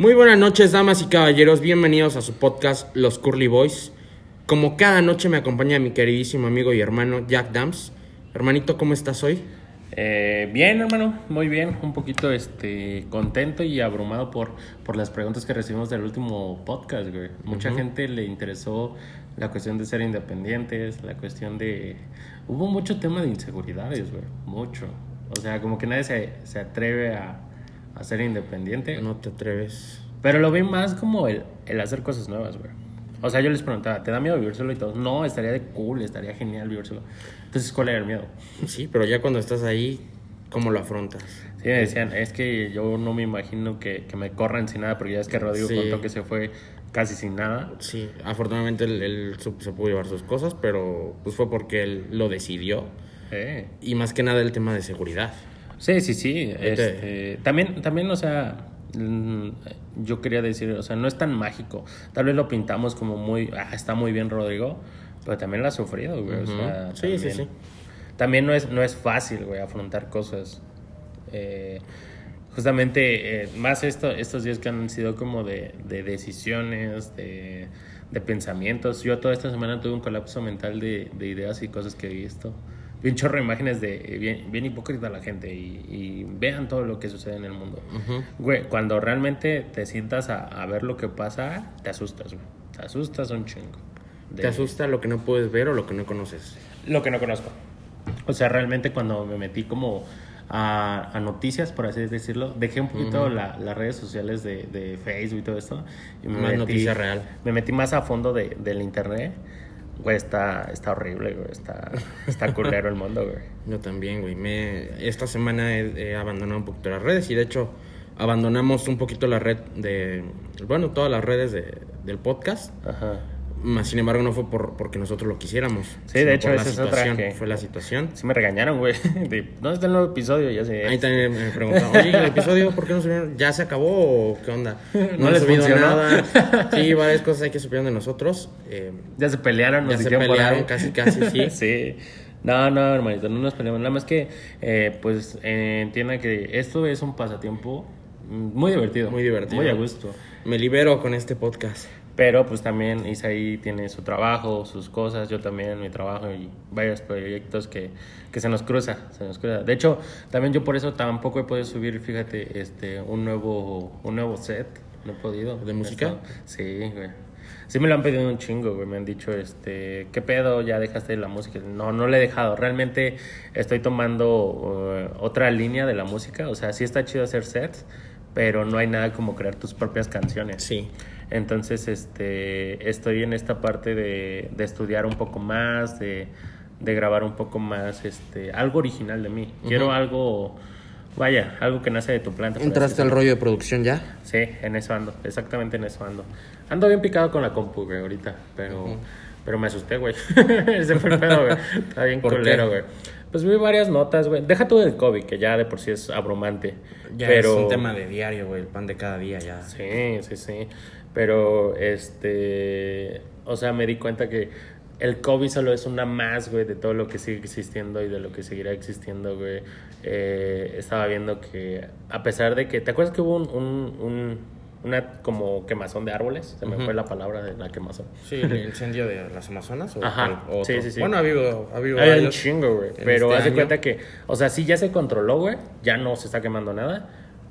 Muy buenas noches, damas y caballeros. Bienvenidos a su podcast Los Curly Boys. Como cada noche me acompaña mi queridísimo amigo y hermano Jack Dams. Hermanito, ¿cómo estás hoy? Eh, bien, hermano, muy bien. Un poquito este, contento y abrumado por, por las preguntas que recibimos del último podcast, güey. Mucha gente le interesó la cuestión de ser independientes, la cuestión de... Hubo mucho tema de inseguridades, güey. Mucho. O sea, como que nadie se, se atreve a, a ser independiente. No te atreves. Pero lo vi más como el, el hacer cosas nuevas, güey. O sea, yo les preguntaba, ¿te da miedo vivir solo y todo? No, estaría de cool, estaría genial vivir solo. Entonces, ¿cuál era el miedo? Sí, pero ya cuando estás ahí, ¿cómo lo afrontas? Sí, me decían, es que yo no me imagino que, que me corran sin nada, porque ya es que Rodrigo Sí. contó que se fue casi sin nada. Sí, afortunadamente él, él se pudo llevar sus cosas, pero pues fue porque él lo decidió. Eh. Y más que nada el tema de seguridad. Sí, sí, sí. Este- también, también, o sea, mm, yo quería decir, o sea, no es tan mágico. Tal vez lo pintamos como muy, ah, está muy bien Rodrigo, pero también lo ha sufrido, güey. o sea, Sí, sí, también- sí. También no es, no es fácil, güey, afrontar cosas. Eh, justamente, eh, más esto, estos días que han sido como de, de decisiones, de, de pensamientos. Yo toda esta semana tuve un colapso mental de, de ideas y cosas que he visto. Vi un chorro de imágenes de eh, bien, bien hipócrita la gente y, y vean todo lo que sucede en el mundo. Güey, cuando realmente te sientas a, a ver lo que pasa, te asustas, güey. Te asustas un chingo. De- ¿Te asusta lo que no puedes ver o lo que no conoces? lo que no conozco. O sea, realmente cuando me metí como a, a noticias, por así decirlo, dejé un poquito la- las redes sociales de, de Facebook y todo esto. Y me Más noticia real. Me metí más a fondo de, del internet. Güey, está, está horrible, güey. Está, está culero el mundo, güey. Yo también, güey. Me, esta semana he, he abandonado un poquito las redes y de hecho abandonamos un poquito la red de, bueno, todas las redes de- del podcast. Ajá. Más sin embargo no fue por, porque nosotros lo quisiéramos. Sí, de hecho, esa es otra que- Fue la situación. Sí me regañaron, güey. De, ¿Dónde está el nuevo episodio? Ya sé. Ahí también me preguntaron, oye, ¿el episodio por qué no subieron? ¿Ya se acabó o qué onda? No les subido funcionó. nada. Sí, varias cosas hay que supieron de nosotros. Eh, Ya se pelearon, nos ya se pelearon casi, casi, sí. sí. No, no, hermanito, no nos peleamos. Nada más que, eh, pues, eh, entiendan que esto es un pasatiempo muy divertido. Muy divertido. Muy a gusto. Me libero con este podcast. Pero, pues, también Isaí tiene su trabajo, sus cosas. Yo también, mi trabajo y varios proyectos que, que se nos cruza. Se nos cruza. De hecho, también yo por eso tampoco he podido subir, fíjate, este, un nuevo, un nuevo set. No he podido. ¿De música? Esto- Sí, güey. Sí me lo han pedido un chingo, güey. Me han dicho, este, ¿qué pedo? ¿Ya dejaste la música? No, no le he dejado. Realmente estoy tomando uh, otra línea de la música. O sea, sí está chido hacer sets, pero no hay nada como crear tus propias canciones. Sí. Entonces, este, estoy en esta parte de, de estudiar un poco más, de, de grabar un poco más, este, algo original de mí. Quiero algo, vaya, algo que nace de tu planta. ¿Entraste al rollo de producción ya? Sí, en eso ando, exactamente en eso ando. Ando bien picado con la compu, güey, ahorita, pero, pero me asusté, güey. Ese fue el pedo, güey. Está bien culero, güey. Pues vi varias notas, güey. Deja tú del COVID, que ya de por sí es abrumante. Ya pero... es un tema de diario, güey. El pan de cada día ya. Sí, sí, sí. Pero, este, o sea, me di cuenta que el COVID solo es una más, güey, de todo lo que sigue existiendo y de lo que seguirá existiendo, güey. Eh, estaba viendo que, a pesar de que, ¿te acuerdas que hubo un, un- un- una como quemazón de árboles? Se me fue la palabra de la quemazón. Sí, el incendio de las Amazonas. ¿o Ajá, sí, sí, sí. Bueno, ha habido, ha habido Hay un chingo, güey. Pero este haz de cuenta que, o sea, sí ya se controló, güey. Ya no se está quemando nada.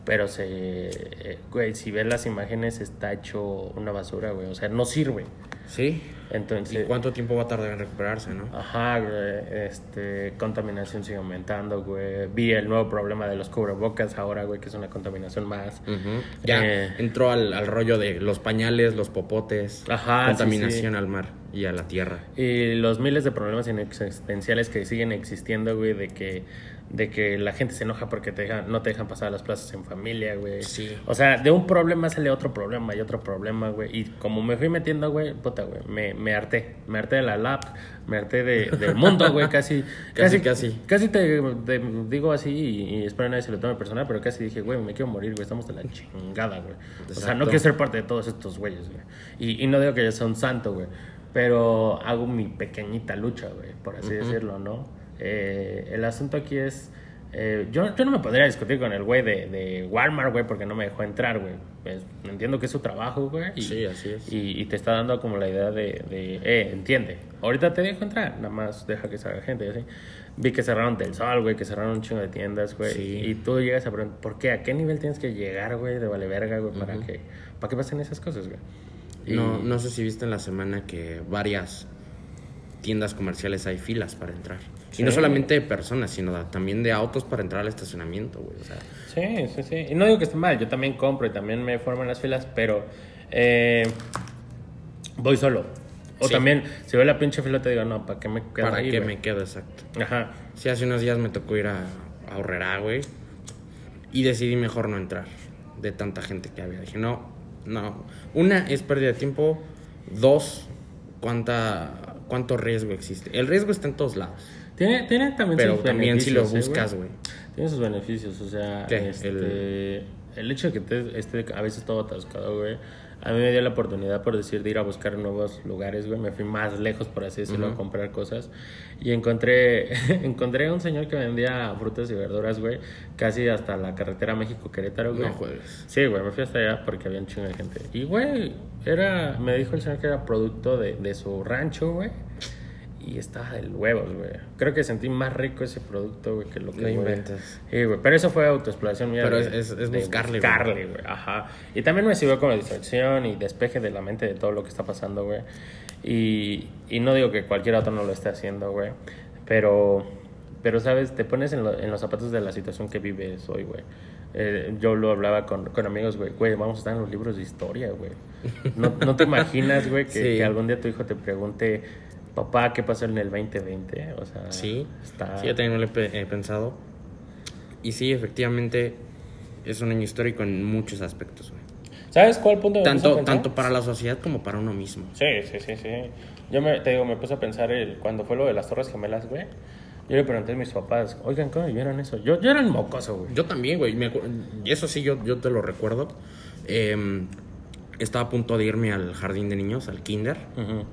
Pero se, eh, güey, si ves las imágenes está hecho una basura, güey. O sea, no sirve. Sí. ¿Y Entonces, cuánto tiempo va a tardar en recuperarse, no? ajá, güey, este, contaminación sigue aumentando, güey. Vi el nuevo problema de los cubrebocas ahora, güey, que es una contaminación más. Ujú. Ya Eh, entró al, al rollo de los pañales, los popotes, Ajá, contaminación sí, al mar y a la tierra. Y los miles de problemas existenciales que siguen existiendo, güey, de que, de que la gente se enoja porque te dejan, no te dejan pasar a las plazas en familia, güey. Sí. O sea, de un problema sale otro problema y otro problema, güey. Y como me fui metiendo, güey, puta, güey, me, me harté. Me harté de la lap, me harté de, del mundo, güey, casi. Casi, casi. Casi te, te digo así y, y espero nadie se lo tome personal, pero casi dije, güey, me quiero morir, güey, estamos de la chingada, güey. O sea, no quiero ser parte de todos estos güeyes, güey. Y, y no digo que yo sea un santo, güey. Pero hago mi pequeñita lucha, güey, por así decirlo, ¿no? Eh, el asunto aquí es Eh, yo, yo no me podría discutir con el güey de, de Walmart, güey, porque no me dejó entrar, güey. Pues, entiendo que es su trabajo, güey. y- Sí, así es. Y, y te está dando como la idea de, de, eh, entiende, ahorita te dejo entrar, nada más deja que salga gente y así. Vi que cerraron Del Sol, güey, que cerraron un chingo de tiendas, güey. Sí. Y tú llegas a preguntar, ¿por qué? ¿A qué nivel tienes que llegar, güey, de vale verga, güey, para, que, para que pasen esas cosas, güey? Y- No, no sé si viste en la semana que varias tiendas comerciales hay filas para entrar. Sí. Y no solamente de personas, sino también de autos para entrar al estacionamiento, güey. O sea, Sí, sí, sí. Y no digo que esté mal, yo también compro y también me formo en las filas, pero eh, voy solo. O Sí. también, si veo la pinche fila, te digo, no, ¿para qué me quedo ¿para ahí, qué güey? me quedo exacto? Ajá. Sí, hace unos días me tocó ir a, a Horrera, güey. Y decidí mejor no entrar de tanta gente que había. Dije, no, no. Una, es pérdida de tiempo. Dos, cuánta, cuánto riesgo existe. El riesgo está en todos lados. Tiene, tiene también Pero sus también si lo ¿eh, buscas, güey. Tiene sus beneficios, o sea, ¿Qué? este, El- el... hecho de que te, esté a veces todo atascado, güey, a mí me dio la oportunidad, por decir, de ir a buscar nuevos lugares, güey, me fui más lejos, por así decirlo, a comprar cosas, y encontré, encontré a un señor que vendía frutas y verduras, güey, casi hasta la carretera México-Querétaro, güey. No juegues. Sí, güey, me fui hasta allá porque había un chingo de gente. Y, güey, era, me dijo el señor que era producto de, de su rancho, güey. Y estaba del huevos, güey. Creo que sentí más rico ese producto, güey, que lo que... No inventes. Sí, güey, pero eso fue autoexploración mía. Pero es- es- es buscarle, buscarle, güey. Ajá. Y también me sirvió como distracción y despeje de la mente de todo lo que está pasando, güey. Y, y no digo que cualquier otro no lo esté haciendo, güey. Pero, pero, ¿sabes? Te pones en, lo- en los zapatos de la situación que vives hoy, güey. Eh, yo lo hablaba con, con amigos, güey. Güey, vamos a estar en los libros de historia, güey. No, no te imaginas, güey, que, Sí. que algún día tu hijo te pregunte, papá, ¿qué pasó en el 2020? O sea, Sí, está... sí, yo también lo he pe- he pensado. Y sí, efectivamente, es un año histórico en muchos aspectos, güey. ¿Sabes cuál punto me puse a Tanto, tanto para la sociedad como para uno mismo. Sí, sí, sí, sí. Yo me, te digo, me puse a pensar el, cuando fue lo de las Torres Gemelas, güey. Yo le pregunté a mis papás, oigan, ¿cómo vivieron eso? Yo, yo era el mocoso, güey. Yo también, güey. me Eso sí, yo, yo te lo recuerdo. Em, estaba a punto de irme al jardín de niños, al kinder, Ujú.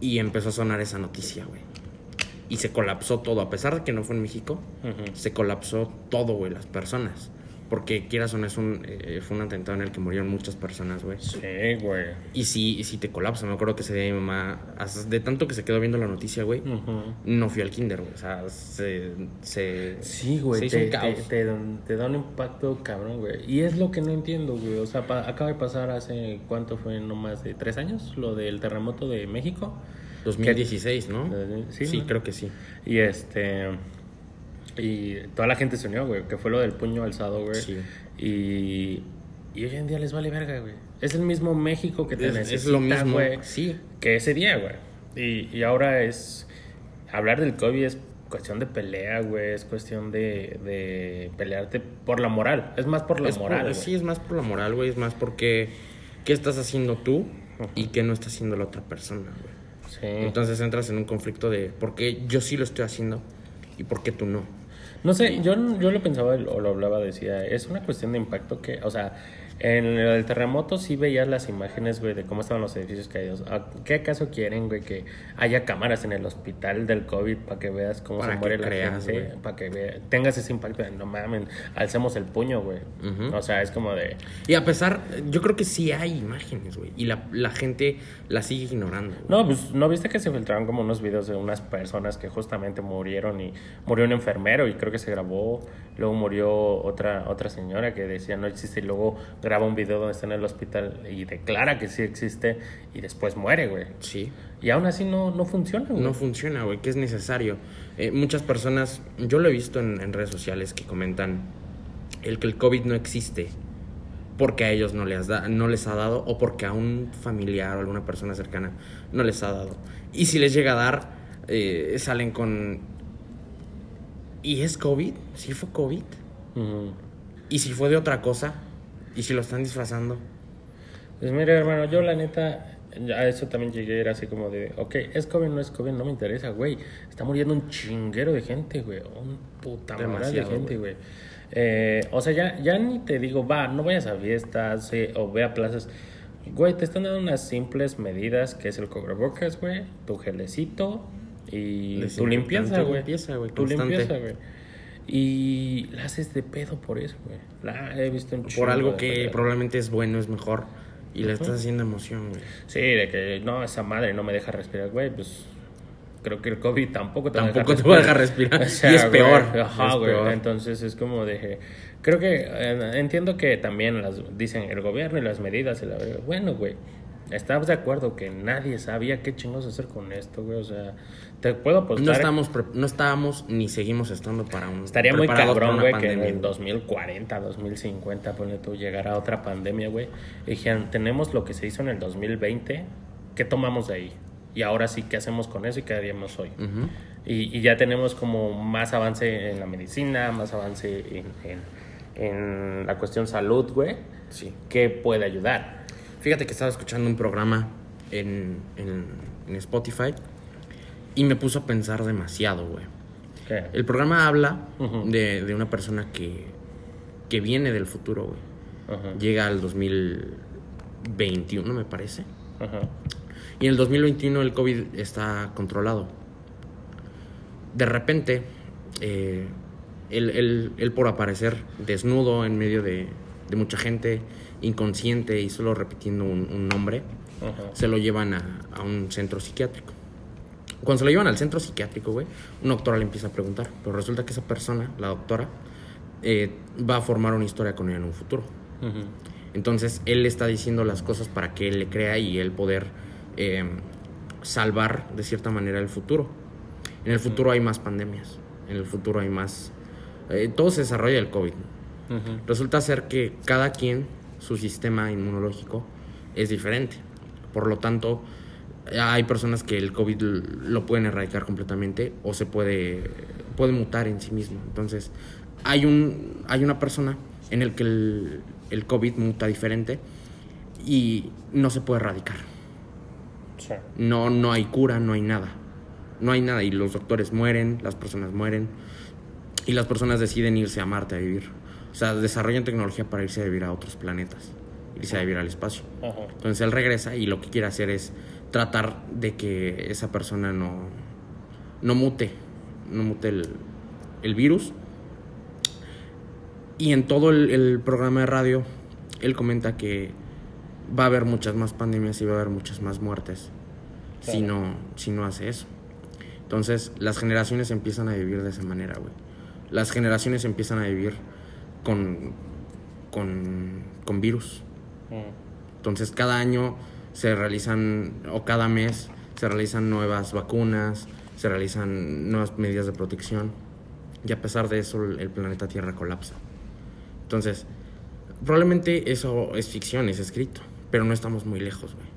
Y empezó a sonar esa noticia, güey. Y se colapsó todo. A pesar de que no fue en México, se colapsó todo, güey, las personas. Porque quieras o no, es un, eh, fue un atentado en el que murieron muchas personas, güey. Sí, güey. Y sí, y sí te colapsa. Me acuerdo que ese día mi mamá, de tanto que se quedó viendo la noticia, güey, no fui al kinder, güey. O sea, se... se Sí, güey, Se hizo te, un caos. te, te dan- te da un impacto cabrón, güey. Y es lo que no entiendo, güey. O sea, pa- acaba de pasar hace, ¿cuánto fue? No más de tres años, lo del terremoto de México. 2016, ¿no? Sí, Sí, ¿no? creo que sí. Y este. Y toda la gente se unió, güey, que fue lo del puño alzado, güey. Sí. Y, y hoy en día les vale verga, güey. Es el mismo México que te Es- lo mismo, güey, sí. Que ese día, güey. Y, y ahora es. Hablar del COVID es cuestión de pelea, güey. Es cuestión de, de pelearte por la moral. Es más por la Es moral, sí, es más por la moral, güey. Es más porque qué estás haciendo tú y qué no está haciendo la otra persona, güey. Sí. Entonces entras en un conflicto de por qué yo sí lo estoy haciendo y por qué tú no. No sé, yo, yo lo pensaba o lo hablaba, decía, es una cuestión de impacto que, o sea, en el terremoto sí veías las imágenes, güey, de cómo estaban los edificios caídos. ¿A ¿Qué acaso quieren, güey, que haya cámaras en el hospital del COVID para que veas cómo Para se muere la creas, gente? Para que vea- tengas ese impacto de, no mames, alcemos el puño, güey. O sea, es como de, Y a pesar, yo creo que sí hay imágenes, güey. Y la, la gente la sigue ignorando. güey. No, pues no viste que se filtraron como unos videos de unas personas que justamente murieron y murió un enfermero y creo que se grabó, luego murió otra otra señora que decía no existe y luego graba un video donde está en el hospital y declara que sí existe y después muere, güey. Sí. Y aún así no, no funciona, güey. No funciona, güey, que es necesario. Eh, muchas personas, yo lo he visto en, en redes sociales que comentan el que el COVID no existe porque a ellos no les, da, no les ha dado o porque a un familiar o alguna persona cercana no les ha dado. Y si les llega a dar, eh, salen con... ¿Y es COVID? ¿Sí fue COVID? Ujú. ¿Y si fue de otra cosa? ¿Y si lo están disfrazando? Pues mira, hermano, yo la neta, a eso también llegué, era así como de, ok, es COVID, no es COVID, no me interesa, güey. Está muriendo un chinguero de gente, güey. Un puta madre de gente, güey. Eh, o sea, ya, ya ni te digo, va, no vayas a fiestas eh, o ve a plazas. Güey, te están dando unas simples medidas, que es el cubrebocas, güey, tu gelecito y tu limpieza, güey. limpieza, güey, Tu limpieza, güey. Y la haces de pedo por eso, güey. La he visto en Por algo que probablemente es bueno, es mejor. Y le estás haciendo emoción, güey. Sí, de que no, esa madre no me deja respirar, güey, pues creo que el COVID tampoco te tampoco te va a dejar respirar. y es peor. Ajá, güey. Entonces es como de creo que eh, entiendo que también las dicen el gobierno y las medidas y la bueno, güey. Estamos de acuerdo que nadie sabía qué chingos hacer con esto, güey. O sea, te puedo apostar. No estábamos, no estábamos ni seguimos estando para un. Estaría muy cabrón, güey, que en 2040, 2050, ponle tú, llegara otra pandemia, güey. Y dijeran, tenemos lo que se hizo en el 2020, ¿qué tomamos de ahí? Y ahora sí, ¿qué hacemos con eso y qué haríamos hoy? y, y, ya tenemos como más avance en la medicina, más avance en, en, en la cuestión salud, güey. Sí. ¿Qué puede ayudar? Fíjate que estaba escuchando un programa en, en, Spotify y me puso a pensar demasiado, güey. El programa habla de, de, una persona que, que viene del futuro, güey. Llega al 2021, me parece. Y en el 2021 el COVID está controlado. De repente, eh, él, él, por aparecer desnudo en medio de, de mucha gente, inconsciente y solo repitiendo un, nombre, se lo llevan a, un centro psiquiátrico. Cuando se lo llevan al centro psiquiátrico, güey, una doctora le empieza a preguntar, pero resulta que esa persona, la doctora, eh, va a formar una historia con él en un futuro. Entonces, él le está diciendo las cosas para que él le crea y él poder eh, salvar de cierta manera el futuro. En el futuro hay más pandemias, en el futuro hay más... Eh, todo se desarrolla el COVID. Resulta ser que cada quien su sistema inmunológico es diferente. Por lo tanto, hay personas que el COVID lo pueden erradicar completamente o se puede, puede mutar en sí mismo. Entonces, hay, un, hay una persona en el que el, el COVID muta diferente y no se puede erradicar. No, no hay cura, no hay nada. No hay nada y los doctores mueren, las personas mueren y las personas deciden irse a Marte a vivir. O sea, desarrollan tecnología para irse a vivir a otros planetas, irse a vivir al espacio. Entonces él regresa y lo que quiere hacer es tratar de que esa persona no, no mute, no mute el, virus. Y en todo el, programa de radio, él comenta que va a haber muchas más pandemias y va a haber muchas más muertes si, no, si no hace eso. Entonces las generaciones empiezan a vivir de esa manera, güey. Las generaciones empiezan a vivir con, con, virus. Mm. Entonces cada año se realizan, o cada mes se realizan nuevas vacunas, se realizan nuevas medidas de protección y a pesar de eso el, planeta Tierra colapsa. Entonces, probablemente eso es ficción, es escrito, pero no estamos muy lejos, güey.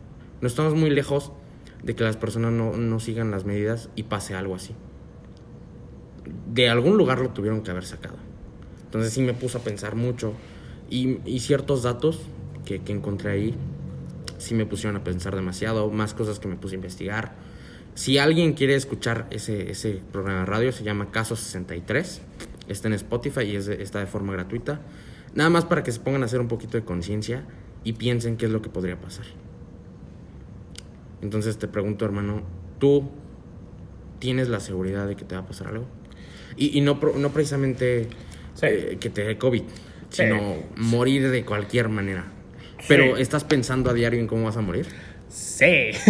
No estamos muy lejos de que las personas no, no sigan las medidas y pase algo así. De algún lugar lo tuvieron que haber sacado. Entonces sí me puso a pensar mucho y, ciertos datos que, encontré ahí sí me pusieron a pensar demasiado, más cosas que me puse a investigar. Si alguien quiere escuchar ese, ese programa de radio, se llama Caso 63, está en Spotify y está de forma gratuita. Nada más para que se pongan a hacer un poquito de conciencia y piensen qué es lo que podría pasar. Entonces te pregunto, hermano, ¿tú tienes la seguridad de que te va a pasar algo? Y, y no, no precisamente eh, que te dé COVID, sino morir de cualquier manera. Pero ¿estás pensando a diario en cómo vas a morir? Sí.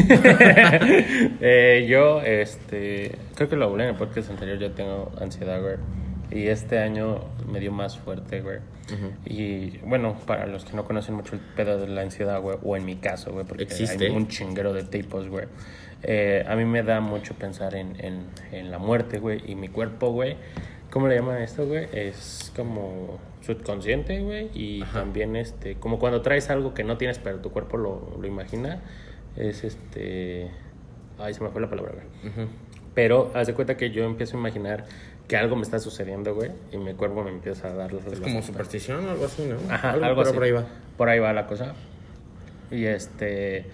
Eh, yo, este, creo que lo hablé en el podcast anterior, yo tengo ansiedad, güey. Y este año me dio más fuerte, güey. Y bueno, para los que no conocen mucho el pedo de la ansiedad, güey, o en mi caso, güey, porque hay un chinguero de tipos, güey. Eh, a mí me da mucho pensar en, en, en la muerte, güey, y mi cuerpo, güey ¿Cómo le llaman esto, güey? Es como subconsciente, güey. Y también, este, como cuando traes algo que no tienes, pero tu cuerpo lo, lo imagina. Es este. Ay, se me fue la palabra, güey. Pero haz de cuenta que yo empiezo a imaginar que algo me está sucediendo, güey. Y mi cuerpo me empieza a dar los. Es como superstición o algo así, ¿no? Ajá, algo, así. Por ahí va. Por ahí va la cosa. Y este.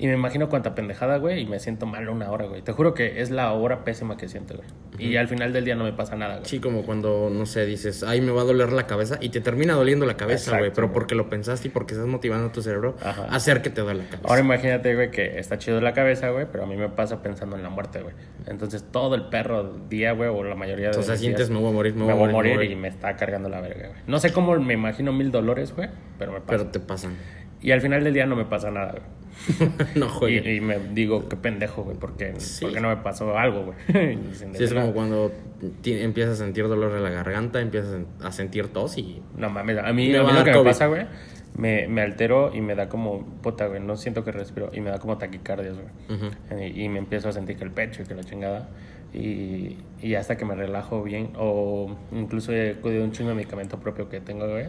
Y me imagino cuánta pendejada, güey, y me siento mal una hora, güey. Te juro que es la hora pésima que siento, güey. Y al final del día no me pasa nada, güey. Sí, como cuando, no sé, dices, ay, me va a doler la cabeza y te termina doliendo la cabeza, güey. Pero güey. porque lo pensaste y porque estás motivando a tu cerebro Ajá. a hacer que te duele la cabeza. Ahora imagínate, güey, que está chido la cabeza, güey, pero a mí me pasa pensando en la muerte, güey. Entonces todo el perro día, güey, o la mayoría de los sientes, días, me voy a morir, me, me voy a morir, me y me está cargando la verga, güey. No sé cómo me imagino mil dolores, güey, pero me pasa. Pero te pasan. Y al final del día no me pasa nada, güey. no Y, juegues. y me digo, qué pendejo, güey, porque, Sí. porque no me pasó algo, güey. Sí, es como cuando empiezas a sentir dolor en la garganta, empiezas a sentir tos y... No mames, a mí, a lo que me pasa, güey, me, me altero y me da como, puta, güey, no siento que respiro y me da como taquicardias, güey. Eh, y me empiezo a sentir que el pecho y que la chingada. Y, y hasta que me relajo bien, o incluso he acudido un chingo de medicamento propio que tengo, güey.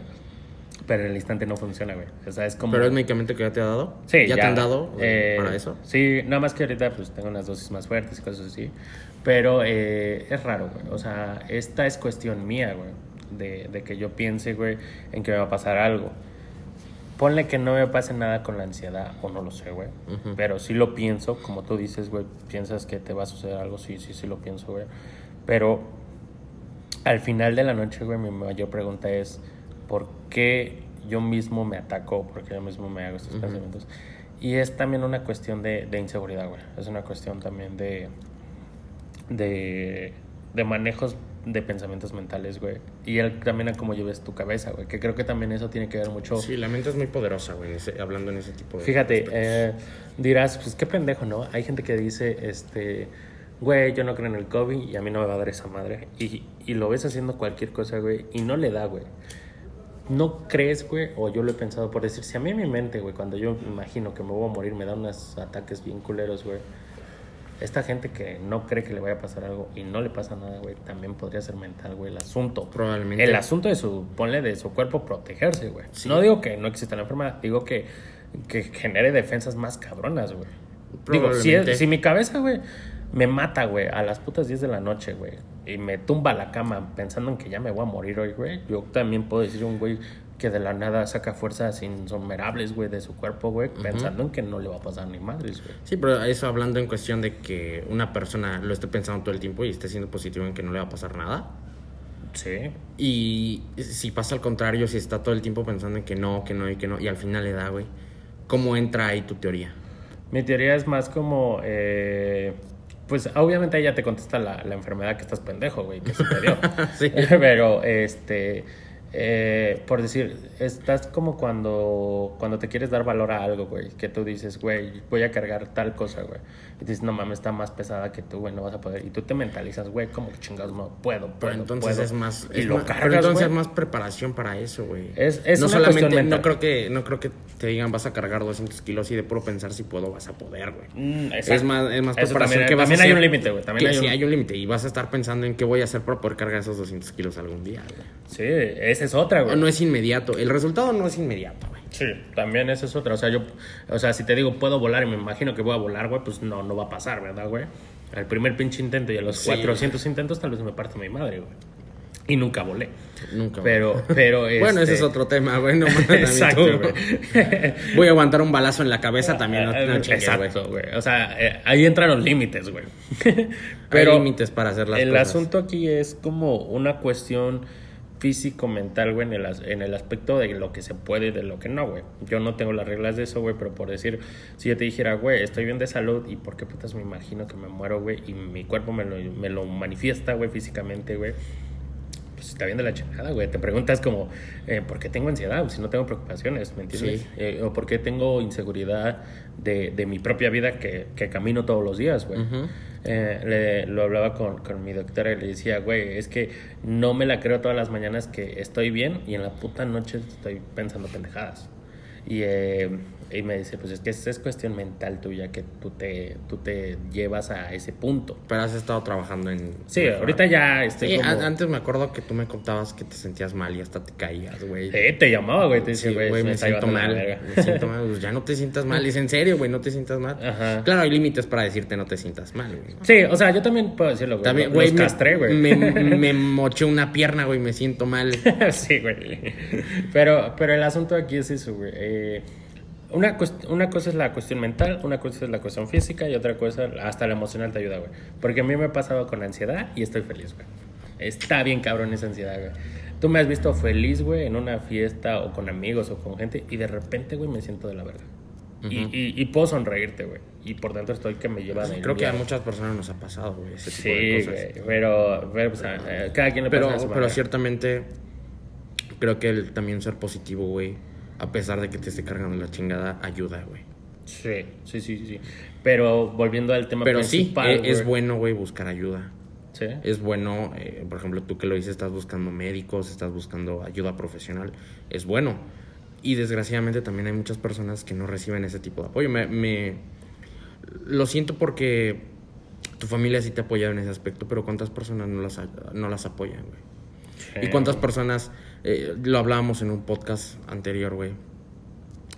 Pero en el instante no funciona, güey. O sea, es como. ¿Pero es medicamento que ya te ha dado? Sí, ¿Ya, te han dado eh, para eso? Sí, nada más que ahorita pues tengo unas dosis más fuertes y cosas así. Pero eh, es raro, güey. O sea, esta es cuestión mía, güey. De, de que yo piense, güey, en que me va a pasar algo. Ponle que no me pase nada con la ansiedad, o no lo sé, güey. Ujú. Pero sí lo pienso, como tú dices, güey. Piensas que te va a suceder algo, sí, sí, sí lo pienso, güey. Pero al final de la noche, güey, mi mayor pregunta es: ¿por qué yo mismo me ataco? ¿Por qué yo mismo me hago estos Ujú. pensamientos? Y es también una cuestión de, de inseguridad, güey. Es una cuestión también de, de, de manejos de pensamientos mentales, güey. Y el, también a cómo lleves tu cabeza, güey. Que creo que también eso tiene que ver mucho. Sí, la mente es muy poderosa, güey, hablando en ese tipo de Fíjate, eh, dirás, pues qué pendejo, ¿no? Hay gente que dice, este, güey, yo no creo en el COVID y a mí no me va a dar esa madre. Y, y lo ves haciendo cualquier cosa, güey, y no le da, güey. ¿No crees, güey? O yo lo he pensado por decir, si a mí en mi mente, güey, cuando yo imagino que me voy a morir, me da unos ataques bien culeros, güey. Esta gente que no cree que le vaya a pasar algo y no le pasa nada, güey, también podría ser mental, güey, el asunto. Probablemente. El asunto de su, ponle de su cuerpo protegerse, güey. Sí. No digo que no exista la enfermedad, digo que, que genere defensas más cabronas, güey. Digo, si, si mi cabeza, güey, me mata, güey, a las putas 10 de la noche, güey, y me tumba la cama pensando en que ya me voy a morir hoy, güey, yo también puedo decir un güey que de la nada saca fuerzas insomerables, güey, de su cuerpo, güey, pensando en que no le va a pasar ni madres, güey. Sí, pero eso hablando en cuestión de que una persona lo esté pensando todo el tiempo y esté siendo positivo en que no le va a pasar nada. Sí. Y si pasa al contrario, si está todo el tiempo pensando en que no, que no y que no, y al final le da, güey. ¿Cómo entra ahí tu teoría? Mi teoría es más como, eh, pues obviamente ella te contesta la, la enfermedad que estás pendejo, güey, que se te dio. Sí. Pero, este, eh, por decir, estás como cuando, cuando te quieres dar valor a algo, güey, que tú dices, güey, voy a cargar tal cosa, güey. Y dices, no mames, está más pesada que tú, güey, no vas a poder. Y tú te mentalizas, güey, como que chingados no puedo, puedo, Pero entonces puedo. es más. Y es lo más- cargas, pero entonces güey. es más preparación para eso, güey. Es- es no una solamente, cuestión mental. no creo que, no creo que te digan vas a cargar 200 kilos y de puro pensar si puedo vas a poder, güey. Mm, Es más, es más Eso preparación también- que vas a también hay hacer. un límite, güey, también Que hay sí, un- hay un límite y vas a estar pensando en qué voy a hacer para poder cargar esos 200 kilos algún día, güey. Sí, esa es otra, güey. No es inmediato. El resultado no es inmediato, güey. Sí, también esa es otra. O sea, yo, o sea, si te digo puedo volar y me imagino que voy a volar, güey, pues no, no va a pasar, ¿verdad, güey? Al primer pinche intento y a los Sí. 400 intentos tal vez me parte mi madre, güey. Y nunca volé. Nunca. güey. Pero, pero. Bueno, ese este, es otro tema, güey. No Exacto, güey. Voy a aguantar un balazo en la cabeza también. No, no güey. Exacto, güey. O sea, eh, ahí entran los límites, güey. Hay límites para hacer las el cosas. asunto aquí es como una cuestión físico-mental, güey, en el, en el aspecto de lo que se puede y de lo que no, güey. Yo no tengo las reglas de eso, güey, pero por decir, si yo te dijera, güey, estoy bien de salud y por qué putas me imagino que me muero, güey, y mi cuerpo me lo, me lo manifiesta, güey, físicamente, güey. Pues está bien de la chingada, güey. Te preguntas como, eh, ¿por qué tengo ansiedad? Si no tengo preocupaciones, ¿me entiendes? Sí. Eh, o por qué tengo inseguridad de, de mi propia vida que, que camino todos los días, güey. Ujú. Eh, le- lo hablaba con, con mi doctora y le decía, güey, es que no me la creo todas las mañanas que estoy bien y en la puta noche estoy pensando pendejadas. Y, eh, y me dice, pues es que es, es cuestión mental tuya que tú te, tú te llevas a ese punto. Pero has estado trabajando en. Sí, ahorita ya estoy Sí, como... a- antes me acuerdo que tú me contabas que te sentías mal y hasta te caías, güey. Eh, te llamaba, güey, te Sí, decía, güey, me siento mal. Me siento mal. Pues ya no te sientas mal. Es en serio, güey, no te sientas mal. Ajá. Claro, hay límites para decirte no te sientas mal, güey. Sí, o sea, yo también puedo decirlo, güey. También, güey, me, castré, güey. me, me moché una pierna, güey, me siento mal. sí, güey. Pero, pero el asunto aquí es eso, güey. Eh, Una, una cosa es la cuestión mental, una cosa es la cuestión física y otra cosa, hasta la emocional te ayuda, güey. Porque a mí me ha pasado con la ansiedad y estoy feliz, güey. Está bien cabrón esa ansiedad, güey. Tú me has visto feliz, güey, en una fiesta o con amigos o con gente y de repente, güey, me siento de la verga. y, y, y puedo sonreírte, güey. Y por dentro estoy que me lleva de Creo que a muchas personas nos ha pasado, güey, ese tipo de Sí, cosas. güey. Pero, pero pues, a- a cada quien le Pero, pasa a su pero manera. ciertamente creo que el también ser positivo, güey, a pesar de que te esté cargando la chingada, ayuda, güey. Sí, sí, sí, sí. Pero volviendo al tema Pero sí, principal, e- es güey. bueno, güey, buscar ayuda. Sí. Es bueno, eh, por ejemplo, tú que lo dices, estás buscando médicos, estás buscando ayuda profesional. Es bueno. Y desgraciadamente también hay muchas personas que no reciben ese tipo de apoyo. Me, me- lo siento porque tu familia sí te apoya en ese aspecto, pero ¿cuántas personas no las, no las apoyan, güey? ¿Y cuántas personas, eh, lo hablábamos en un podcast anterior, güey,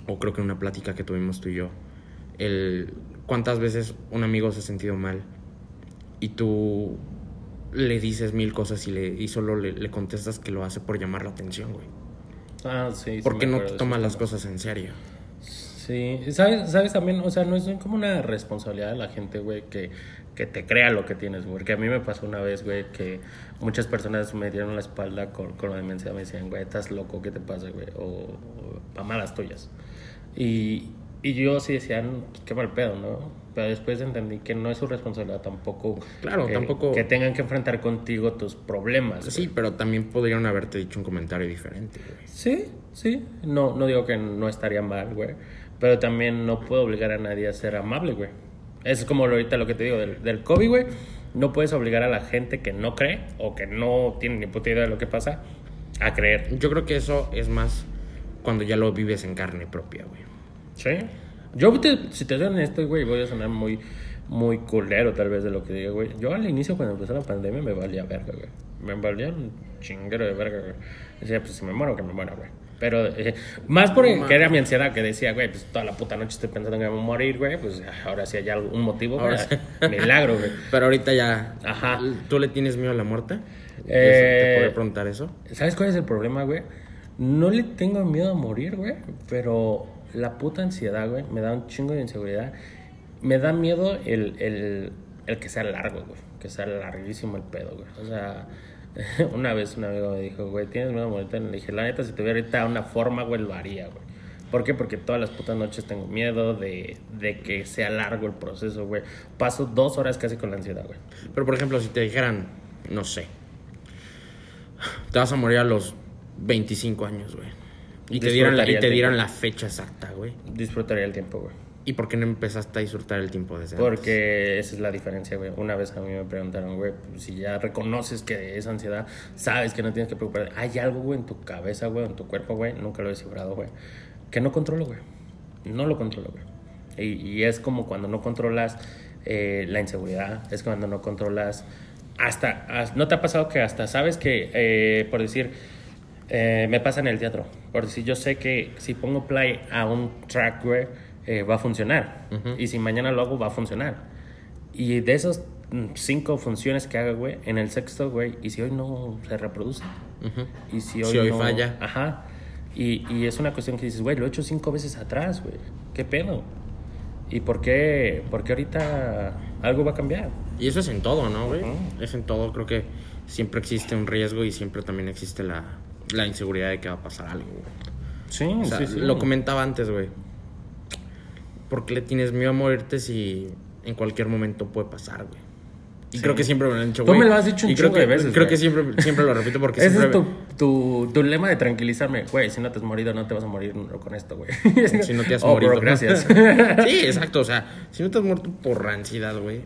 o creo que en una plática que tuvimos tú y yo, el cuántas veces un amigo se ha sentido mal y tú le dices mil cosas y, le, y solo le, le contestas que lo hace por llamar la atención, güey. Ah, sí. sí Porque no de tomas las cosas en serio. Sí, ¿sabes, sabes también, o sea, no es como una responsabilidad de la gente, güey, que, que te crea lo que tienes, güey. Porque a mí me pasó una vez, güey, que muchas personas me dieron la espalda con, con la demencia, me decían, güey, estás loco, ¿qué te pasa, güey? O, o mamadas tuyas. Y, y yo sí decía, "No, qué mal pedo, ¿no? Pero después entendí que no es su responsabilidad tampoco. Claro, que, tampoco- Que tengan que enfrentar contigo tus problemas. güey. Sí, pero también podrían haberte dicho un comentario diferente, güey. Sí, sí. No, no digo que no estaría mal, güey. Pero también no puedo obligar a nadie a ser amable, güey. Es como ahorita lo que te digo del, del COVID, güey. No puedes obligar a la gente que no cree o que no tiene ni puta idea de lo que pasa a creer. Yo creo que eso es más cuando ya lo vives en carne propia, güey. Sí. Yo, te- si te soy honesto, güey, voy a sonar muy, muy culero tal vez de lo que digo, güey. Yo al inicio cuando empezó la pandemia me valía verga, güey. Me valía un chinguero de verga, güey. Decía, pues si me muero, que me muera, güey. Pero eh, más porque Ma- era mi ansiedad que decía, güey, pues toda la puta noche estoy pensando que me voy a morir, güey. Pues ahora sí hay algún motivo, güey. Sí. Milagro, güey. Pero ahorita ya... Ajá. ¿Tú le tienes miedo a la muerte? Eh, ¿Te puedo preguntar eso? ¿Sabes cuál es el problema, güey? No le tengo miedo a morir, güey, pero la puta ansiedad, güey, me da un chingo de inseguridad. Me da miedo el, el, el que sea largo, güey, que sea larguísimo el pedo, güey. O sea, una vez un amigo me dijo, güey, ¿tienes miedo a morirte? Le dije, la neta, si tuviera ahorita una forma, güey, lo haría, güey. ¿Por qué? Porque todas las putas noches tengo miedo de, de que sea largo el proceso, güey. Paso dos horas casi con la ansiedad, güey. Pero, por ejemplo, si te dijeran, no sé, te vas a morir a los 25 años, güey. Y te dieran la, y te dieran la fecha exacta, güey. Disfrutaría el tiempo, güey. ¿Y por qué no empezaste a disfrutar el tiempo desde antes? Porque esa es la diferencia, güey. Una vez a mí me preguntaron, güey, pues, si ya reconoces que es ansiedad, sabes que no tienes que preocuparte. Hay algo, güey, en tu cabeza, güey, en tu cuerpo, güey, nunca lo he descifrado, güey, que no controlo, güey. No lo controlo, güey. Y, y es como cuando no controlas eh, la inseguridad, es cuando no controlas hasta, has- ¿no te ha pasado que hasta sabes que, eh, por decir, eh, me pasa en el teatro, por decir, yo sé que si pongo play a un track, güey, eh, va a funcionar. Y si mañana lo hago, va a funcionar. Y de esas mm, cinco funciones que haga, güey, en el sexto, güey, y si hoy no se reproduce, y si hoy, Si hoy no- falla. Ajá. Y, y es una cuestión que dices, güey, lo he hecho cinco veces atrás, güey. ¿Qué pedo? ¿Y por qué, por qué ahorita algo va a cambiar? Y eso es en todo, ¿no, güey? Es en todo. Creo que siempre existe un riesgo y siempre también existe la, la inseguridad de que va a pasar algo, güey. Sí, O sea, sí, sí. lo comentaba antes, güey. ¿Por qué le tienes miedo a morirte si en cualquier momento puede pasar, güey? Y Sí. creo que siempre me lo han dicho, Tú güey. me lo has dicho un Y creo que, de veces, Creo güey. que siempre, siempre lo repito porque Ese siempre... es tu, tu, tu lema de tranquilizarme. Güey, si no te has morido, no te vas a morir con esto, güey. Si no te has Oh, morido. bro, gracias. sí, exacto. O sea, si no te has muerto por ansiedad, güey,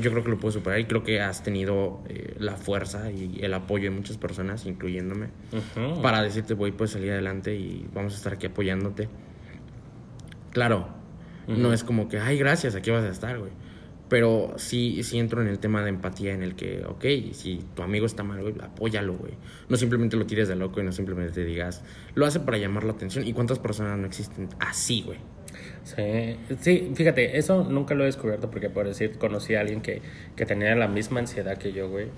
yo creo que lo puedes superar y creo que has tenido eh, la fuerza y el apoyo de muchas personas, incluyéndome, Ujú. para decirte, güey, puedes salir adelante y vamos a estar aquí apoyándote. Claro, no es como que, ay, gracias, aquí vas a estar, güey. Pero sí, sí entro en el tema de empatía en el que, ok, si tu amigo está mal, güey, apóyalo, güey. No simplemente lo tires de loco y no simplemente te digas, lo hace para llamar la atención. ¿Y cuántas personas no existen así, güey? Sí, sí, fíjate, eso nunca lo he descubierto porque por decir, conocí a alguien que, que tenía la misma ansiedad que yo, güey.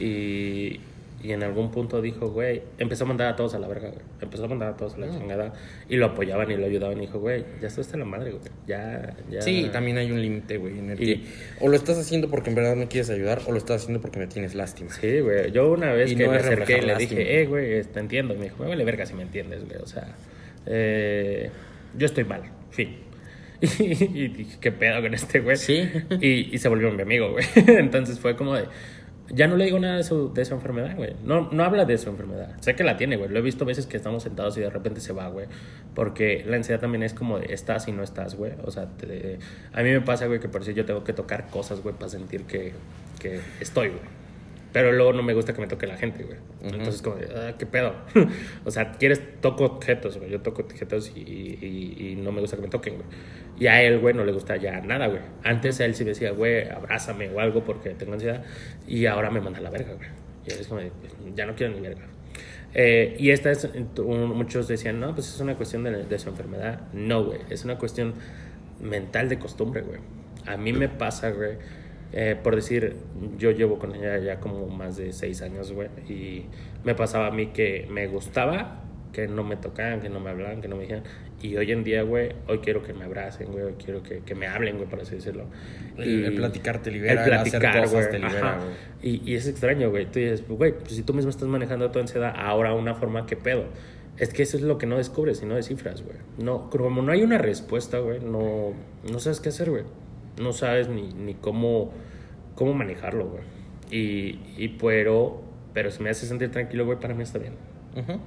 Y, Y en algún punto dijo, güey, empezó a mandar a todos a la verga, güey. Empezó a mandar a todos a la chingada. Y lo apoyaban y lo ayudaban. Y dijo, güey, ya estás la madre, güey. Ya, ya. Sí, también hay un límite, güey, en el Y- que o lo estás haciendo porque en verdad me quieres ayudar o lo estás haciendo porque me tienes lástima. Sí, güey. Yo una vez Y que no me acerqué reflejar le lástima. dije, eh, güey, te entiendo. Me dijo, me vale verga si me entiendes, güey. O sea, eh, yo estoy mal. Fin. Y, dije, ¿qué pedo con este güey? Sí. Y, y se volvió mi amigo, güey. Entonces fue como de. Ya no le digo nada de su, de su enfermedad, güey. No, no habla de su enfermedad. Sé que la tiene, güey. Lo he visto veces que estamos sentados y de repente se va, güey. Porque la ansiedad también es como de estás y no estás, güey. O sea, te- a mí me pasa, güey, que por eso yo tengo que tocar cosas, güey, para sentir que, que estoy, güey. Pero luego no me gusta que me toque la gente, güey. Entonces, como, ah, ¿qué pedo? o sea, quieres, toco objetos, güey. Yo toco objetos y, y- y no me gusta que me toquen, güey. Y a él, güey, no le gusta ya nada, güey. Antes a él sí me decía, güey, abrázame o algo porque tengo ansiedad. Y ahora me manda a la verga, güey. Y es como, ya no quiero ni verga. Eh, y esta es, muchos decían, no, pues es una cuestión de, de su enfermedad. No, güey, es una cuestión mental de costumbre, güey. A mí me pasa, güey, eh, por decir, yo llevo con ella ya como más de seis años, güey, y me pasaba a mí que me gustaba que no me tocaran, que no me hablaban, que no me dijeran. Y hoy en día, güey, hoy quiero que me abracen, güey, hoy quiero que, que me hablen, güey, por así decirlo. El- el platicar te libera, el el hacer platicar, cosas güey, te libera, güey. Y, y es extraño, güey. Tú dices, güey, pues si tú mismo estás manejando tu ansiedad, ahora una forma, ¿qué pedo? Es que eso es lo que no descubres y no descifras, güey. No, como no hay una respuesta, güey, no, no sabes qué hacer, güey. No sabes ni, ni cómo, cómo manejarlo, güey. Y, y pero, pero si me hace sentir tranquilo, güey, para mí está bien.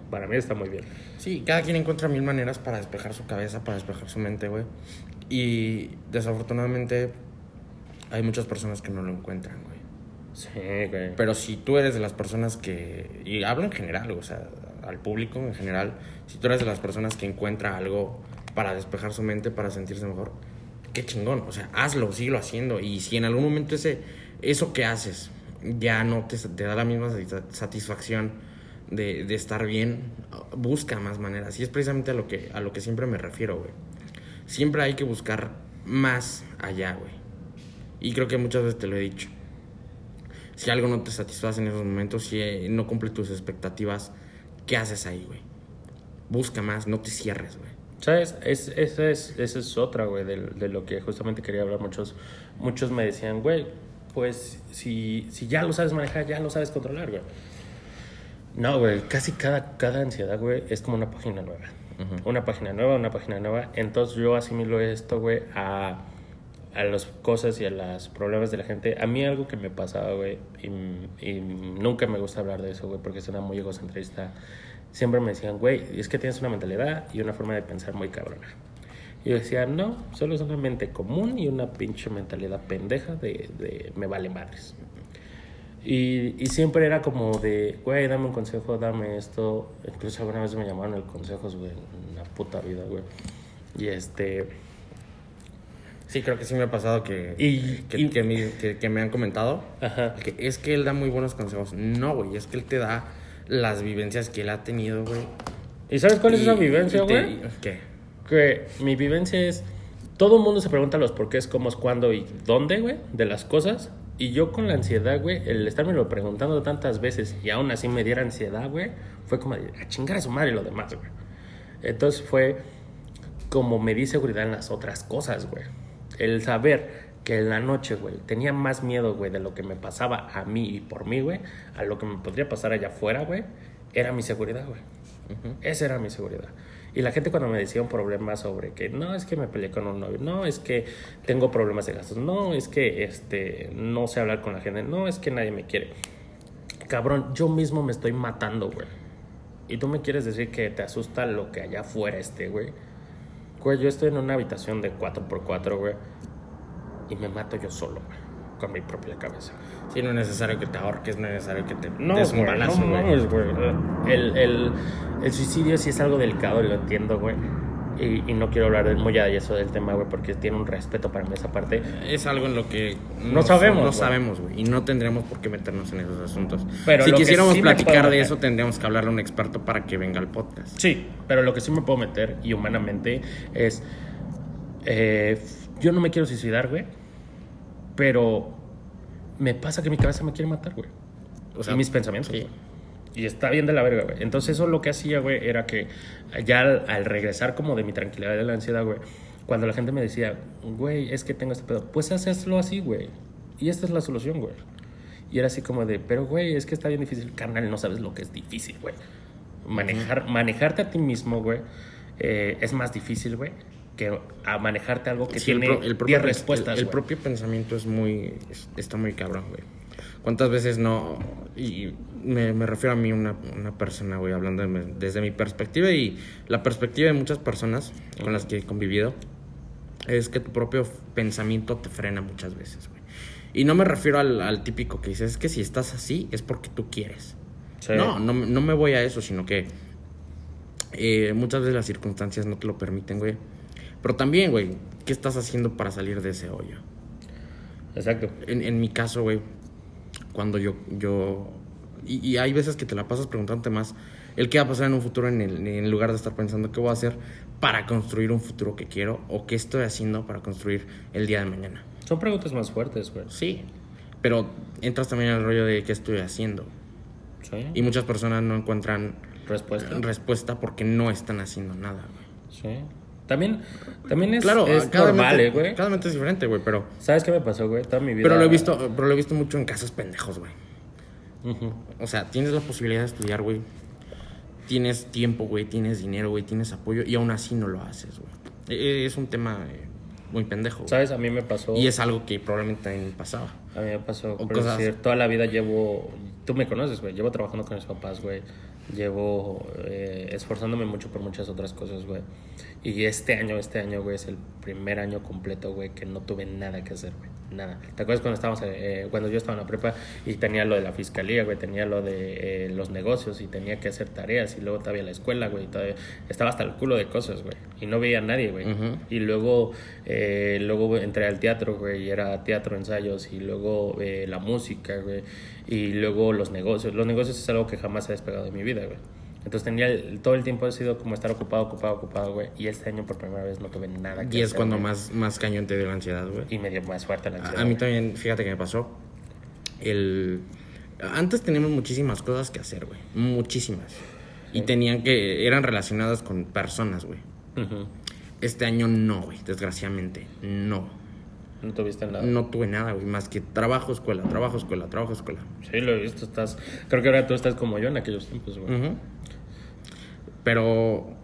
Para mí está muy bien. Sí, cada quien encuentra mil maneras para despejar su cabeza, para despejar su mente, güey. Y desafortunadamente hay muchas personas que no lo encuentran, güey. Sí, güey. Pero si tú eres de las personas que, y hablo en general, o sea, al público en general, si tú eres de las personas que encuentra algo para despejar su mente, para sentirse mejor, qué chingón, o sea, hazlo, síguelo haciendo. Y si en algún momento ese, eso que haces ya no te, da la misma satisfa- satisfacción de, de estar bien, busca más maneras. Y es precisamente a lo que, a lo que siempre me refiero, güey. Siempre hay que buscar más allá, güey. Y creo que muchas veces te lo he dicho si algo no te satisface en esos momentos, si eh, no cumple tus expectativas, ¿qué haces ahí, güey? Busca más, no te cierres, güey. ¿Sabes? Es, esa, es, esa es otra, güey, de, de lo que justamente quería hablar. Muchos, muchos me decían, güey, pues si, si ya lo sabes manejar, ya lo sabes controlar, güey. No, güey, casi cada, cada ansiedad, güey, es como una página nueva. Una página nueva, una página nueva. Entonces yo asimilo esto, güey, a, a las cosas y a los problemas de la gente. A mí algo que me pasaba, güey, y, y nunca me gusta hablar de eso, güey, porque suena muy egocentrista. Siempre me decían, güey, es que tienes una mentalidad y una forma de pensar muy cabrona. Y yo decía, no, solo es una mente común y una pinche mentalidad pendeja de, de me vale madres. Y, y siempre era como de, güey, dame un consejo, dame esto. Incluso alguna vez me llamaron el consejos, güey, en la puta vida, güey. Y este. Sí, creo que sí me ha pasado que, Y- que, y- que me, que- que me han comentado Ajá. que es que él da muy buenos consejos. No, güey, es que él te da las vivencias que él ha tenido, güey. ¿Y sabes cuál es Y- esa vivencia, y güey? ¿Qué? Que mi vivencia es. Todo el mundo se pregunta los porqués, cómo, cuándo y dónde, güey, de las cosas. Y yo con la ansiedad, güey, el estarme lo preguntando tantas veces y aún así me diera ansiedad, güey, fue como de, a chingar a su madre lo demás, güey. Entonces fue como me di seguridad en las otras cosas, güey. El saber que en la noche, güey, tenía más miedo, güey, de lo que me pasaba a mí y por mí, güey, a lo que me podría pasar allá afuera, güey, era mi seguridad, güey. Esa era mi seguridad. Y la gente cuando me decía un problema sobre que no, es que me peleé con un novio, no, es que tengo problemas de gastos, no, es que este, no sé hablar con la gente, no, es que nadie me quiere. Cabrón, yo mismo me estoy matando, güey. Y tú me quieres decir que te asusta lo que allá afuera esté, güey. Güey, yo estoy en una habitación de 4x4, güey. Y me mato yo solo, güey. Con mi propia cabeza. Sí, no es necesario que te ahorques, no es necesario que te No, des un güey, balazo, no güey. mames, güey. El, el, el suicidio sí es algo delicado, lo entiendo, güey. Y, y no quiero hablar muy a eso del tema, güey, porque tiene un respeto para mí esa parte. Es algo en lo que No sabemos, No güey. sabemos, güey. Y no tendríamos por qué meternos en esos asuntos. Pero si quisiéramos sí platicar de eso, tendríamos que hablarle a un experto para que venga al podcast. Sí, pero lo que sí me puedo meter, y humanamente, es. eh, yo no me quiero suicidar, güey. Pero me pasa que mi cabeza me quiere matar, güey. O sea, y mis pensamientos. sí. Y está bien de la verga, güey. Entonces eso lo que hacía, güey, era que ya al, al regresar como de mi tranquilidad de la ansiedad, güey, cuando la gente me decía, güey, es que tengo este pedo, pues hazlo así, güey. Y esta es la solución, güey. Y era así como de, pero güey, es que está bien difícil, carnal, no sabes lo que es difícil, güey. Manejar, manejarte a ti mismo, güey, eh, es más difícil, güey, que a manejarte algo que Sí, el tiene pro- el 10 propio, respuestas, el, propio pensamiento es muy. es- está muy cabrón, güey. ¿Cuántas veces no.? Y me, me refiero a mí, una, una persona, güey, hablando de desde mi perspectiva y la perspectiva de muchas personas con las que he convivido, es que tu propio pensamiento te frena muchas veces, güey. Y no me refiero al, al típico que dices, es que si estás así es porque tú quieres. Sí. No, no, no me voy a eso, sino que eh, muchas veces las circunstancias no te lo permiten, güey. Pero también, güey, ¿qué estás haciendo para salir de ese hoyo? Exacto. En, en mi caso, güey, cuando yo... yo y, y hay veces que te la pasas preguntándote más el qué va a pasar en un futuro en, el- en lugar de estar pensando qué voy a hacer para construir un futuro que quiero o qué estoy haciendo para construir el día de mañana. Son preguntas más fuertes, güey. Sí, pero entras también al rollo de qué estoy haciendo. Sí. Y muchas personas no encuentran Respuesta. respuesta porque no están haciendo nada, güey. Sí. También, también es, Claro, es cada normal, mente, eh, güey. cada mente es diferente, güey, pero, ¿Sabes qué me pasó, güey? Toda mi vida. pero lo he visto, pero lo he visto mucho en casos pendejos, güey. Ujú. O sea, tienes la posibilidad de estudiar, güey. Tienes tiempo, güey, tienes dinero, güey, tienes apoyo y aún así no lo haces, güey. E- Es un tema eh, muy pendejo. güey. ¿Sabes? A mí me pasó. Y es algo que probablemente también pasaba. A mí me pasó, O por cosas- decir, toda la vida llevo, tú me conoces, güey, llevo trabajando con mis papás, güey, llevo eh, esforzándome mucho por muchas otras cosas, güey. Y este año, este año, güey, es el primer año completo, güey, que no tuve nada que hacer, güey, nada. ¿Te acuerdas cuando estábamos, eh, cuando yo estaba en la prepa y tenía lo de la fiscalía, güey, tenía lo de eh, los negocios y tenía que hacer tareas y luego todavía la escuela, güey, todavía estaba hasta el culo de cosas, güey, y no veía a nadie, güey. Ujú. Y luego, eh, luego entré al teatro, güey, y era teatro, ensayos, y luego eh, la música, güey, y luego los negocios. Los negocios es algo que jamás ha despegado de mi vida, güey. Entonces tenía el- todo el tiempo ha sido como estar ocupado, ocupado, ocupado, güey. Y este año por primera vez no tuve nada que Y es hacer, cuando güey. más, más cañón te dio la ansiedad, güey. Y me dio más fuerte la ansiedad. A, a mí güey. también, fíjate que me pasó. El... Antes teníamos muchísimas cosas que hacer, güey. Muchísimas. Y tenían que... Eran relacionadas con personas, güey. Este año no, güey. Desgraciadamente, no. No tuviste nada. No tuve nada, güey. Más que trabajo, escuela, trabajo, escuela, trabajo, escuela. Sí, lo he visto. Estás... Creo que ahora tú estás como yo en aquellos tiempos, güey. Pero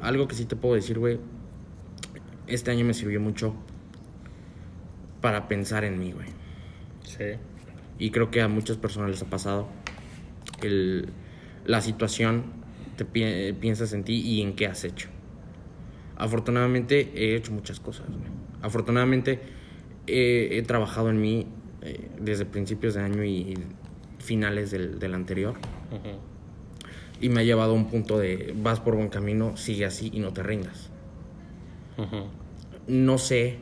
algo que sí te puedo decir, güey. Este año me sirvió mucho para pensar en mí, güey. Sí. Y creo que a muchas personas les ha pasado. El, la situación, te pi- piensas en ti y en qué has hecho. Afortunadamente he hecho muchas cosas. güey. Afortunadamente he, he trabajado en mí eh, desde principios de año y finales del, del anterior. Ujú. Y me ha llevado a un punto de vas por buen camino, sigue así y no te rindas. No sé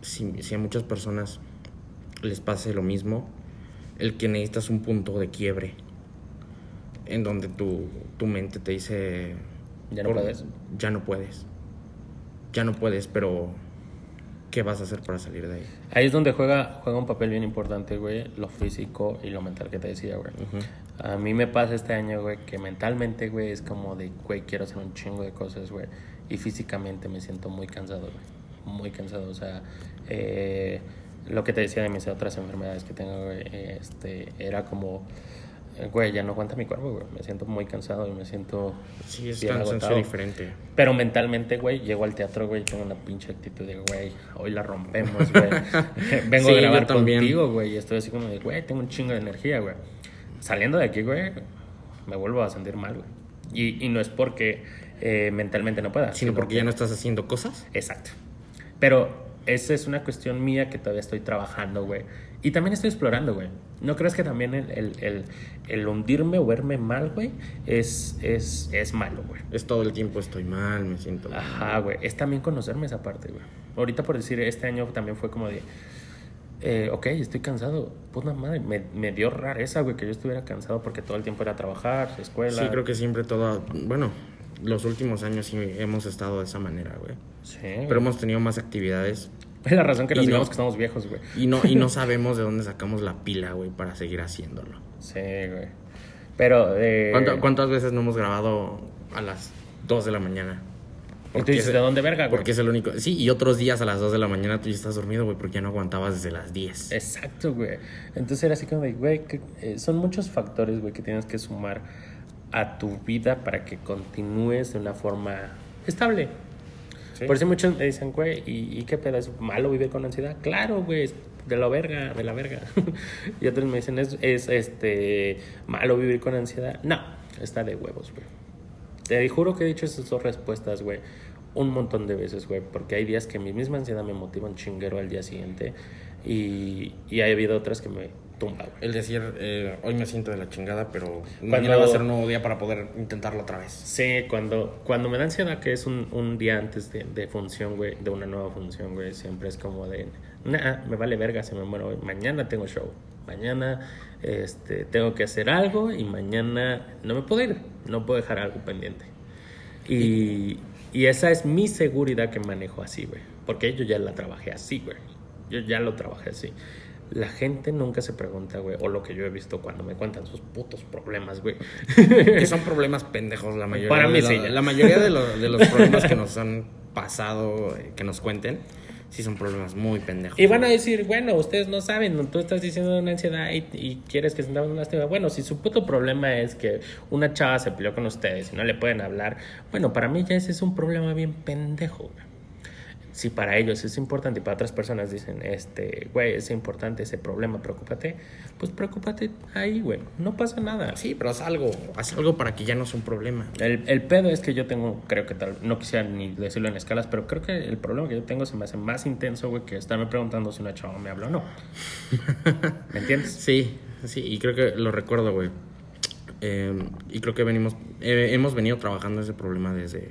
si, si a muchas personas les pase lo mismo, el que necesitas un punto de quiebre en donde tu, tu mente te dice... ¿Ya no puedes? Ya no puedes. Ya no puedes, pero ¿qué vas a hacer para salir de ahí? Ahí es donde juega, juega un papel bien importante, güey, lo físico y lo mental que te decía, güey. A mí me pasa este año, güey, que mentalmente, güey, es como de, güey, quiero hacer un chingo de cosas, güey. Y físicamente me siento muy cansado, güey. Muy cansado, o sea, eh, lo que te decía de mis otras enfermedades que tengo, güey, este, era como, güey, ya no aguanta mi cuerpo, güey. Me siento muy cansado y me siento Sí, es bien cansancio diferente. Pero mentalmente, güey, llego al teatro, güey, tengo una pinche actitud de, güey, hoy la rompemos, güey. Vengo Sí, a grabar contigo, güey, y estoy así como de, güey, tengo un chingo de energía, güey. Saliendo de aquí, güey, me vuelvo a sentir mal, güey. Y, y no es porque eh, mentalmente no pueda. Sino porque que- ya no estás haciendo cosas. Exacto. Pero esa es una cuestión mía que todavía estoy trabajando, güey. Y también estoy explorando, güey. ¿No crees que también el, el, el, el hundirme o verme mal, güey, es, es, es malo, güey? Es todo el tiempo estoy mal, me siento... mal. Ajá, güey. Es también conocerme esa parte, güey. Ahorita por decir, este año también fue como de... eh, ok, estoy cansado. Puta madre, me, me dio rareza, güey, que yo estuviera cansado porque todo el tiempo era trabajar, escuela. Sí, creo que siempre todo... Bueno, los últimos años sí hemos estado de esa manera, güey. Sí. Pero hemos tenido más actividades Es la razón que nos Y no- digamos que estamos viejos, güey. y no, y no sabemos de dónde sacamos la pila, güey, para seguir haciéndolo. Sí, güey. Pero, eh, ¿Cuánto- ¿Cuántas veces no hemos grabado a las 2 de la mañana? y tú dices, es- ¿de dónde verga, güey? Porque es el único. Sí, y otros días a las 2 de la mañana tú ya estás dormido, güey, porque ya no aguantabas desde las 10. Exacto, güey. Entonces era así como de, güey, que, eh, son muchos factores, güey, que tienes que sumar a tu vida para que continúes de una forma estable. Por eso muchos me dicen, güey, ¿y, qué pedo? ¿Es malo vivir con ansiedad? Claro, güey, de la verga, de la verga. y otros me dicen, ¿es, es este, malo vivir con ansiedad? No, está de huevos, güey. Te juro que he dicho esas dos respuestas, güey, un montón de veces, güey, porque hay días que mi misma ansiedad me motiva un chinguero al día siguiente y, y hay habido otras que me tumba, güey. El decir, eh, hoy me siento de la chingada, pero Cuando- mañana va a ser un nuevo día para poder intentarlo otra vez. Sí, cuando, cuando me da ansiedad, que es un, un día antes de, de función, güey, de una nueva función, güey, siempre es como de, nah, me vale verga, se me muero hoy. Mañana tengo show, mañana este, tengo que hacer algo y mañana no me puedo ir, no puedo dejar algo pendiente. Y, y esa es mi seguridad que manejo así, güey, porque yo ya la trabajé así, güey, yo ya lo trabajé así. La gente nunca se pregunta, güey, o lo que yo he visto cuando me cuentan sus putos problemas, güey. Que son problemas pendejos la mayoría. Para mí de sí. la, la mayoría de, los- de los problemas que nos han pasado, eh, que nos cuenten, sí son problemas muy pendejos. Y van a decir, bueno, ustedes no saben, tú estás diciendo una ansiedad y, y quieres que sintamos una lástima. Bueno, si su puto problema es que una chava se peleó con ustedes y no le pueden hablar, bueno, para mí ya ese es un problema bien pendejo. güey. Si para ellos es importante y para otras personas dicen, este, güey, es importante ese problema, preocúpate, pues preocúpate ahí, güey, no pasa nada. Sí, pero haz algo, haz algo para que ya no sea un problema. El, el pedo es que yo tengo, creo que tal, no quisiera ni decirlo en escalas, pero creo que el problema que yo tengo se me hace más intenso, güey, que estarme preguntando si una chava me habla o no. ¿Me entiendes? Sí, sí, y creo que lo recuerdo, güey. Eh, y creo que venimos, eh, hemos venido trabajando ese problema desde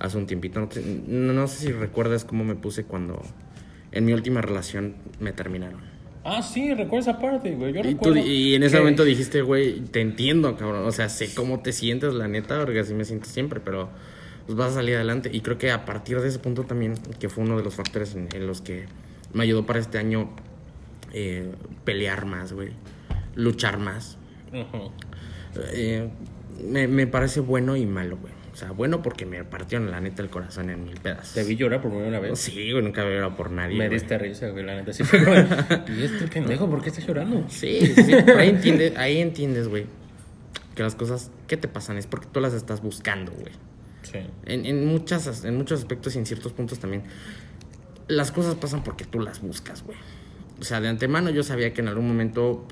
hace un tiempito. No, te- no- no sé si recuerdas cómo me puse cuando en mi última relación me terminaron. Ah, sí, recuerdo esa parte, güey. Yo Y, tú, recuerdo y en ese que- momento dijiste, güey, te entiendo, cabrón. O sea, sé cómo te sientes, la neta, porque así me siento siempre, pero pues vas a salir adelante. Y creo que a partir de ese punto también, que fue uno de los factores en, en los que me ayudó para este año eh, pelear más, güey, luchar más. Eh, me, me parece bueno y malo, güey. O sea, bueno porque me partieron la neta el corazón en mil pedazos. Te vi llorar por primera vez. Sí, güey, nunca había llorado por nadie. me güey. diste risa, güey, la neta. Sí fue como, ¿y este pendejo por qué está llorando? Sí, sí, ahí entiendes, ahí entiendes, güey, que las cosas que te pasan es porque tú las estás buscando, güey. Sí. En, en, muchas, en muchos aspectos y en ciertos puntos también. Las cosas pasan porque tú las buscas, güey. O sea, de antemano yo sabía que en algún momento,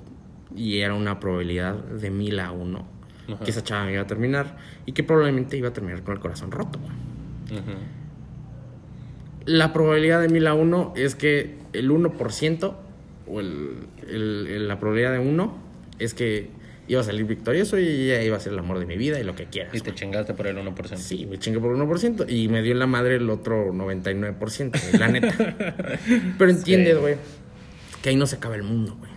y era una probabilidad de mil a uno, Ajá. que esa chava me iba a terminar y que probablemente iba a terminar con el corazón roto. Ujú. La probabilidad de mil a uno es que el 1% o el, el- el- la probabilidad de uno es que iba a salir victorioso y ella iba a ser el amor de mi vida y lo que quieras. Y te chingaste por el 1%. Sí, me chingué por 1% y me dio en la madre el otro 99%, güey, la neta. Pero entiendes, Sí. güey, que ahí no se acaba el mundo, güey.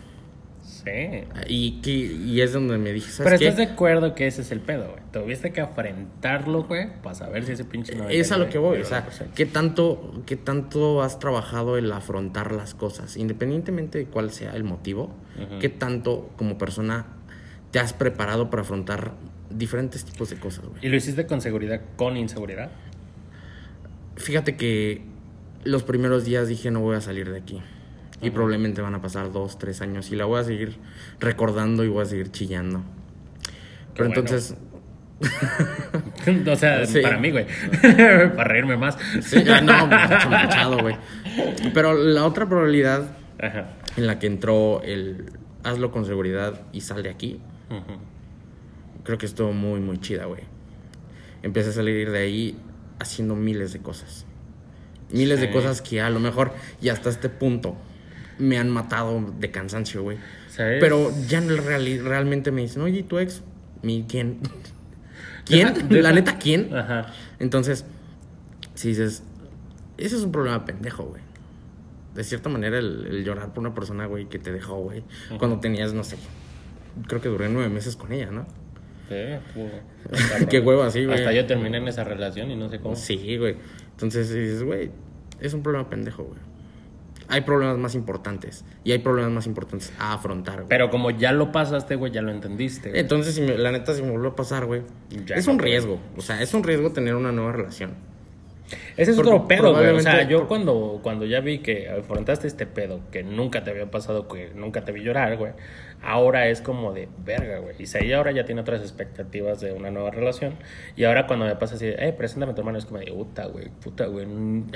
Sí. Y, que, y es donde me dije, Pero ¿sabes estás de acuerdo que ese es el pedo, güey. Tuviste que afrentarlo, güey, para saber si ese pinche no Es a lo que voy, o sea, 1%. ¿qué tanto, ¿qué tanto has trabajado el afrontar las cosas? Independientemente de cuál sea el motivo. ¿qué tanto como persona te has preparado para afrontar diferentes tipos de cosas, güey? ¿Y lo hiciste con seguridad, con inseguridad? Fíjate que los primeros días dije no voy a salir de aquí. Y probablemente van a pasar dos, tres años y la voy a seguir recordando y voy a seguir chillando. Pero bueno. entonces, o sea, Sí. para mí, güey. para reírme más. sí, ah, no, manchado, güey. Pero la otra probabilidad Ajá. en la que entró el hazlo con seguridad y sal de aquí, creo que estuvo muy, muy chida, güey. Empecé a salir de ahí haciendo miles de cosas. Miles de cosas que a lo mejor y hasta este punto me han matado de cansancio, güey. ¿Sabes? Pero ya en el realmente me dicen, oye, ¿y tu ex? ¿Mi quién? ¿Quién? La neta, ¿quién? Ajá. Entonces, si dices, ese es un problema pendejo, güey. De cierta manera, el, el llorar por una persona, güey, que te dejó, güey, cuando tenías, no sé, creo que duré nueve meses con ella, ¿no? Sí, Qué huevo así, güey. Hasta yo terminé en esa relación y no sé cómo. Sí, güey. Entonces dices, güey, es un problema pendejo, güey. Hay problemas más importantes. Y hay problemas más importantes a afrontar, güey. Pero como ya lo pasaste, güey, ya lo entendiste. güey. Entonces, si me- la neta, si me vuelve a pasar, güey, Ya es no, un riesgo. O sea, es un riesgo tener una nueva relación. Ese es Porque otro pedo, güey. O sea, yo cuando, cuando ya vi que afrontaste este pedo, que nunca te había pasado, que nunca te vi llorar, güey. Ahora es como de verga, güey. Y Isaí ahora ya tiene otras expectativas de una nueva relación. Y ahora cuando me pasa así, eh, preséntame a tu hermano, es como de puta, güey, puta, güey.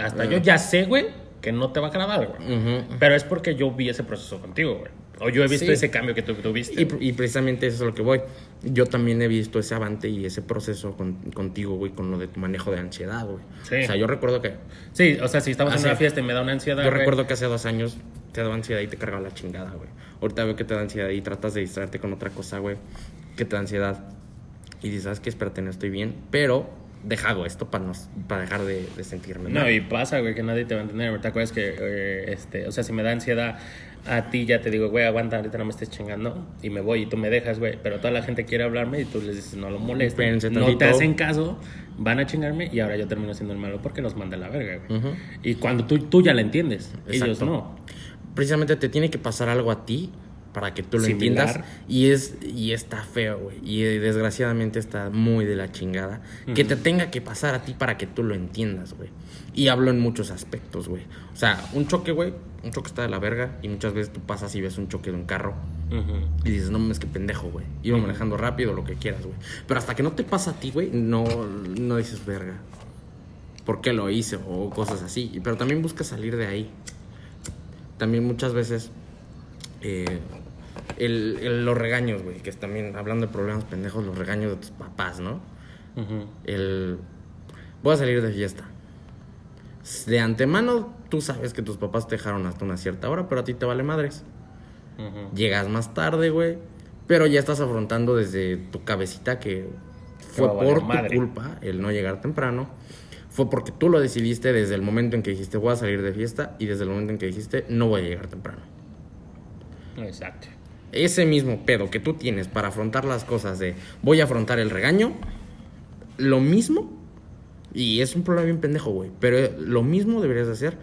Hasta yo ya sé, güey, que no te va a agradar, güey. Pero es porque yo vi ese proceso contigo, güey. O yo he visto Sí. ese cambio que tú tuviste. Y, y precisamente eso es a lo que voy. Yo también he visto ese avance y ese proceso con- contigo, güey, con lo de tu manejo de ansiedad, güey. Sí. O sea, yo recuerdo que. Sí, o sea, si estamos Ah, en una fiesta y me da una ansiedad. Yo güey, recuerdo que hace dos años te daba ansiedad y te cargaba la chingada, güey. Ahorita veo que te da ansiedad y tratas de distraerte con otra cosa, güey, que te da ansiedad. Y dices, ¿sabes qué? Espérate, no estoy bien. Pero deja hago esto para, no, para dejar de, de sentirme No, mal. y pasa, güey, que nadie te va a entender. ¿Te acuerdas que, eh, este, o sea, si me da ansiedad a ti, ya te digo, güey, aguanta, ahorita no me estés chingando. Y me voy y tú me dejas, güey. Pero toda la gente quiere hablarme y tú les dices, no lo molestes. No te hacen caso, van a chingarme y ahora yo termino siendo el malo porque los manda a la verga, güey. Y cuando tú, tú ya la entiendes, ellos Exacto. no. Precisamente te tiene que pasar algo a ti para que tú lo Similar. entiendas. Y, es, y está feo, güey. Y eh, desgraciadamente está muy de la chingada. Que te tenga que pasar a ti para que tú lo entiendas, güey. Y hablo en muchos aspectos, güey. O sea, un choque, güey. Un choque está de la verga. Y muchas veces tú pasas y ves un choque de un carro. Y dices, no mames, que pendejo, güey. Iba manejando rápido, lo que quieras, güey. Pero hasta que no te pasa a ti, güey, no, no dices, verga. ¿Por qué lo hice? O cosas así. Pero también buscas salir de ahí. También muchas veces. eh, el- el- los regaños, güey. Que es también, hablando de problemas pendejos, los regaños de tus papás, ¿no? El. Voy a salir de fiesta. De antemano, tú sabes que tus papás te dejaron hasta una cierta hora, pero a ti te vale madres. Llegas más tarde, güey. Pero ya estás afrontando desde tu cabecita que fue por tu madre. culpa el no llegar temprano. Fue porque tú lo decidiste desde el momento en que dijiste voy a salir de fiesta y desde el momento en que dijiste no voy a llegar temprano. Exacto. Ese mismo pedo que tú tienes para afrontar las cosas de voy a afrontar el regaño, lo mismo, y es un problema bien pendejo, güey, pero lo mismo deberías de hacer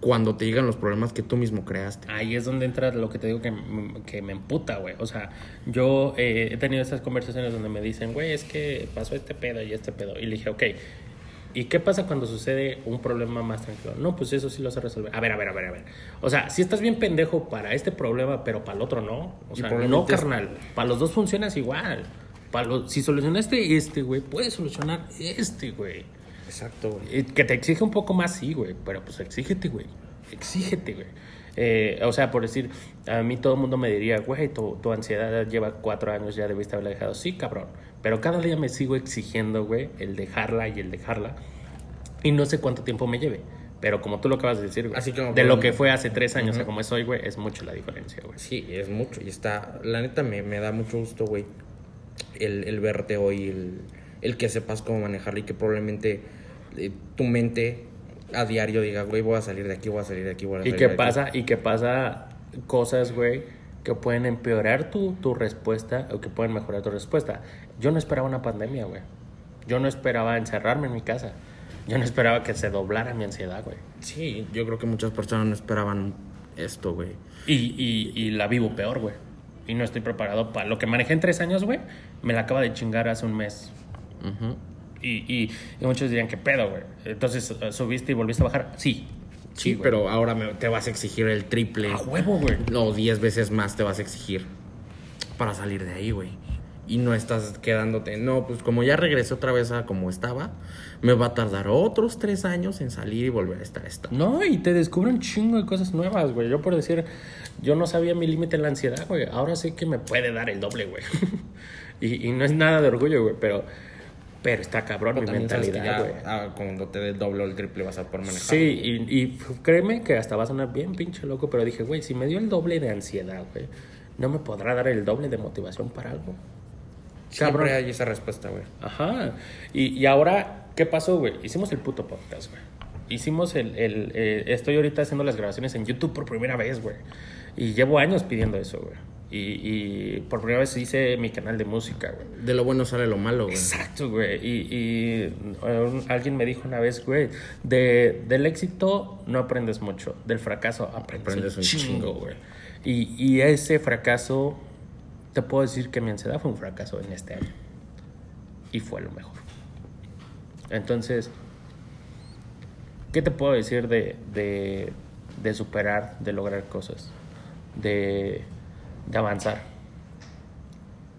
cuando te llegan los problemas que tú mismo creaste. Ahí es donde entra lo que te digo que, m- que me emputa, güey. O sea, yo eh, he tenido estas conversaciones donde me dicen, güey, es que pasó este pedo y este pedo. Y le dije, ok, ¿y qué pasa cuando sucede un problema más tranquilo? No, pues eso sí lo sé resolver. A ver, a ver, a ver, a ver. O sea, si estás bien pendejo para este problema, pero para el otro no. O sea, no, carnal. Para los dos funcionas igual. Para los, si solucionaste este, güey, puedes solucionar este, güey. Exacto, güey. Que te exige un poco más, sí, güey. Pero pues exígete, güey. Exígete, güey. Eh, o sea, por decir, a mí todo el mundo me diría, güey, tu, tu ansiedad lleva cuatro años, ya debiste haberla dejado. Sí, cabrón. Pero cada día me sigo exigiendo, güey, el dejarla y el dejarla. Y no sé cuánto tiempo me lleve. Pero como tú lo acabas de decir, güey, Así como de lo que fue hace tres años a como es hoy, güey, es mucho la diferencia, güey. Sí, es mucho. Y está, la neta me, me da mucho gusto, güey, el, el verte hoy, el, el que sepas cómo manejarlo y que probablemente eh, tu mente a diario diga, güey, voy a salir de aquí, voy a salir de aquí, voy a Y salir que de aquí". pasa, y que pasa cosas, güey, que pueden empeorar tu, tu respuesta o que pueden mejorar tu respuesta. Yo no esperaba una pandemia, güey. Yo no esperaba encerrarme en mi casa. Yo no esperaba que se doblara mi ansiedad, güey. Sí, yo creo que muchas personas no esperaban esto, güey. Y, y, y la vivo peor, güey. Y no estoy preparado para lo que manejé en tres años, güey. Me la acaba de chingar hace un mes. Y, y, y muchos dirían, ¿qué pedo, güey? Entonces, eh, ¿subiste y volviste a bajar? Sí. Sí, pero ahora me- te vas a exigir el triple. A huevo, güey. No, 10 veces más te vas a exigir para salir de ahí, güey. Y no estás quedándote, no, pues como ya regresé otra vez a como estaba, me va a tardar otros tres años en salir y volver a estar estable. No, y te descubren un chingo de cosas nuevas, güey. Yo por decir, yo no sabía mi límite en la ansiedad, güey. Ahora sé que me puede dar el doble, güey. y, y no es nada de orgullo, güey, pero, pero está cabrón mi mentalidad, güey. ah, cuando te dé el doble o el triple vas a poder manejar. Sí, y, y créeme que hasta va a sonar bien pinche loco, pero dije, güey, si me dio el doble de ansiedad, güey, ¿no me podrá dar el doble de motivación para algo? Siempre cabrón. hay esa respuesta, güey. Ajá. Y, y ahora, ¿qué pasó, güey? Hicimos el puto podcast, güey. Hicimos el... el eh, estoy ahorita haciendo las grabaciones en YouTube por primera vez, güey. Y llevo años pidiendo eso, güey. Y, y por primera vez hice mi canal de música, güey. De lo bueno sale lo malo, güey. Exacto, güey. Y, y alguien me dijo una vez, güey, de, del éxito no aprendes mucho, del fracaso aprendes, Aprendes un chingo, chingo. güey. Y, y ese fracaso, te puedo decir que mi ansiedad fue un fracaso en este año. Y fue lo mejor. Entonces, ¿qué te puedo decir de, de, de superar, de lograr cosas, de, de avanzar?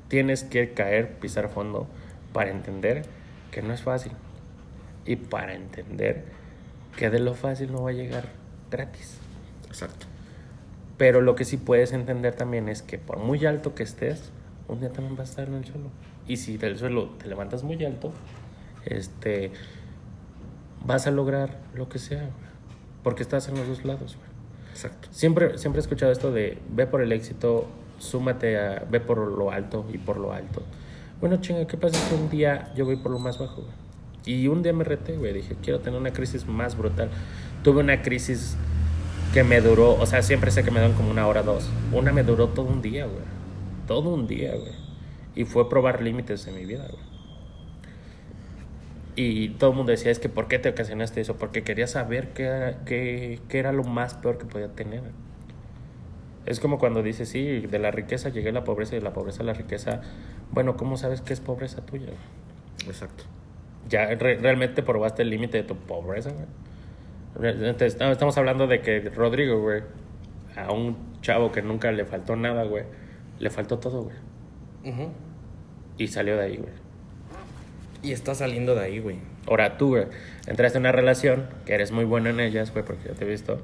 Tienes que caer, pisar fondo para entender que no es fácil y para entender que de lo fácil no va a llegar gratis. Exacto. Pero lo que sí puedes entender también es que por muy alto que estés, un día también vas a estar en el suelo. Y si del suelo te levantas muy alto, este, vas a lograr lo que sea, porque estás en los dos lados. Exacto. Siempre, siempre he escuchado esto de ve por el éxito, súmate a, ve por lo alto y por lo alto. Bueno, chinga, ¿qué pasa si un día yo voy por lo más bajo? Y un día me reté, güey, dije, quiero tener una crisis más brutal. Tuve una crisis que me duró, o sea, siempre sé que me dan como una hora, dos. Una me duró todo un día, güey. Todo un día, güey. Y fue probar límites en mi vida, güey. Y todo el mundo decía, es que ¿por qué te ocasionaste eso? Porque quería saber qué era, qué, qué era lo más peor que podía tener. Es como cuando dices, sí, de la riqueza llegué a la pobreza y de la pobreza a la riqueza. Bueno, ¿cómo sabes qué es pobreza tuya? Exacto. Ya re- realmente probaste el límite de tu pobreza, güey. Re- entonces, no, Estamos hablando de que Rodrigo, güey, a un chavo que nunca le faltó nada, güey, le faltó todo, güey. Ujú. Y salió de ahí, güey. Y está saliendo de ahí, güey. Ahora tú, güey, entraste en una relación que eres muy bueno en ellas, güey, porque ya te he visto.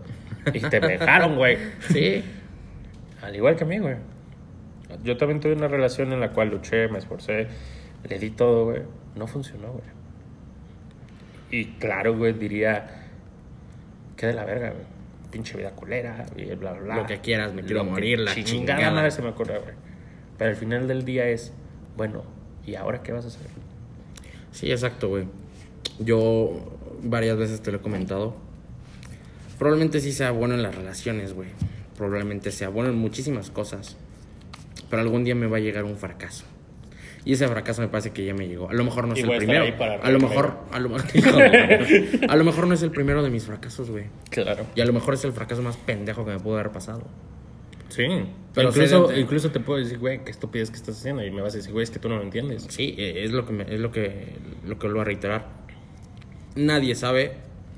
Y te dejaron, güey. Sí. Al igual que a mí, güey. Yo también tuve una relación en la cual luché, me esforcé, le di todo, güey. No funcionó, güey. Y claro, güey, diría, qué de la verga, güey. Pinche vida culera, y bla, bla, bla. Lo que quieras, me quiero morir, la chingada chingada. madre se me ocurre, güey. Pero al final del día es, bueno, ¿y ahora qué vas a hacer? Sí, exacto, güey. Yo varias veces te lo he comentado. Probablemente sí sea bueno en las relaciones, güey. Probablemente sea bueno en muchísimas cosas. Pero algún día me va a llegar un fracaso. Y ese fracaso me parece que ya me llegó. A lo mejor no es el primero. A lo mejor, a lo, a lo mejor no es el primero de mis fracasos, güey. Claro. Y a lo mejor es el fracaso más pendejo que me pudo haber pasado. Sí. Pero incluso, de- incluso te puedo decir, güey, qué estupidez que estás haciendo. Y me vas a decir, güey, es que tú no lo entiendes. Sí, eh, es lo que me- es lo que lo que vuelvo a reiterar. Nadie sabe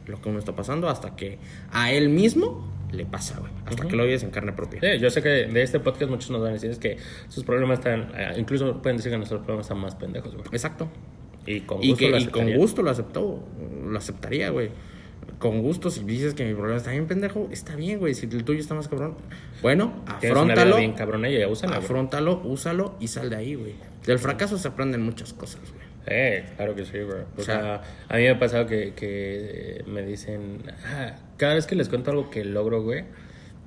lo que uno está pasando hasta que a él mismo le pasa, güey. Hasta que lo vives en carne propia. Sí, yo sé que de este podcast muchos nos van a decir es que sus problemas están, eh, incluso pueden decir que nuestros problemas están más pendejos, güey. Exacto. Y con Y, gusto que, lo y con gusto lo aceptó, lo aceptaría, güey. Con gusto, si dices que mi problema está bien pendejo, está bien, güey. Si el tuyo está más cabrón, bueno, afrontalo. bien cabrona y úsala, güey. Afrontalo, úsalo y sal de ahí, güey. Del fracaso se aprenden muchas cosas, güey. Eh, claro que sí, güey. O O sea- sea, a mí me ha pasado que, que me dicen, ah, cada vez que les cuento algo que logro, güey,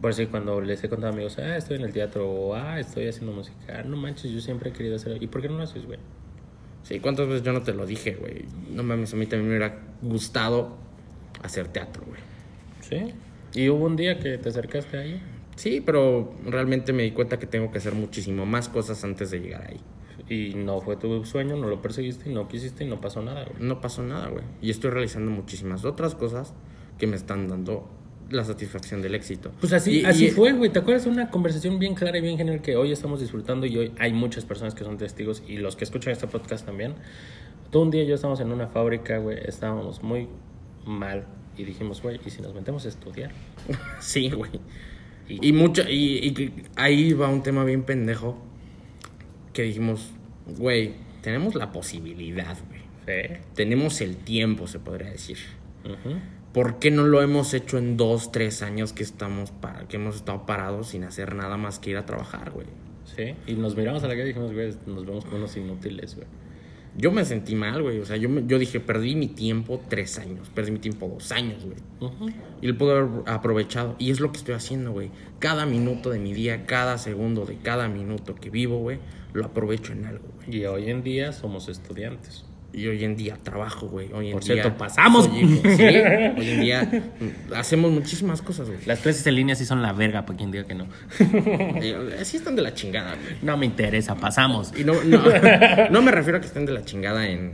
por decir, cuando les he contado a amigos, ah, estoy en el teatro, o ah, estoy haciendo música, ah, no manches, yo siempre he querido hacer, ¿y por qué no lo haces, güey? Sí, ¿cuántas veces yo no te lo dije, güey? No mames, a mí también me hubiera gustado hacer teatro, güey. Sí. Y hubo un día que te acercaste ahí. Sí, pero realmente me di cuenta que tengo que hacer muchísimo más cosas antes de llegar ahí. Y no fue tu sueño, no lo perseguiste, no quisiste y no pasó nada, güey. No pasó nada, güey. Y estoy realizando muchísimas otras cosas que me están dando la satisfacción del éxito. Pues así, Y- así y- fue, güey. ¿Te acuerdas de una conversación bien clara y bien general que hoy estamos disfrutando y hoy hay muchas personas que son testigos y los que escuchan este podcast también? Todo un día yo estábamos en una fábrica, güey, estábamos muy mal y dijimos, güey, ¿y si nos metemos a estudiar? Sí, güey. Y- Y, mucho, y, ahí va un tema bien pendejo que dijimos, güey, tenemos la posibilidad, güey. Sí. Tenemos el tiempo, se podría decir. Ujú. ¿Por qué no lo hemos hecho en dos, tres años que estamos para, que hemos estado parados sin hacer nada más que ir a trabajar, güey? Sí. Y nos miramos a la cara y dijimos, güey, nos vemos como unos inútiles, güey. Yo me sentí mal, güey. O sea, yo, me- yo dije, perdí mi tiempo tres años, perdí mi tiempo dos años, güey. Y lo puedo haber aprovechado. Y es lo que estoy haciendo, güey. Cada minuto de mi día, cada segundo de cada minuto que vivo, güey, lo aprovecho en algo, güey. Y hoy en día somos estudiantes. Y hoy en día trabajo, güey. Hoy en Por día cierto, pasamos. Sí, hoy en día hacemos muchísimas cosas, güey. Las clases en línea sí son la verga, para quien diga que no. Eh, Sí están de la chingada, güey. No me interesa, pasamos. Y no, no, no me refiero a que estén de la chingada en...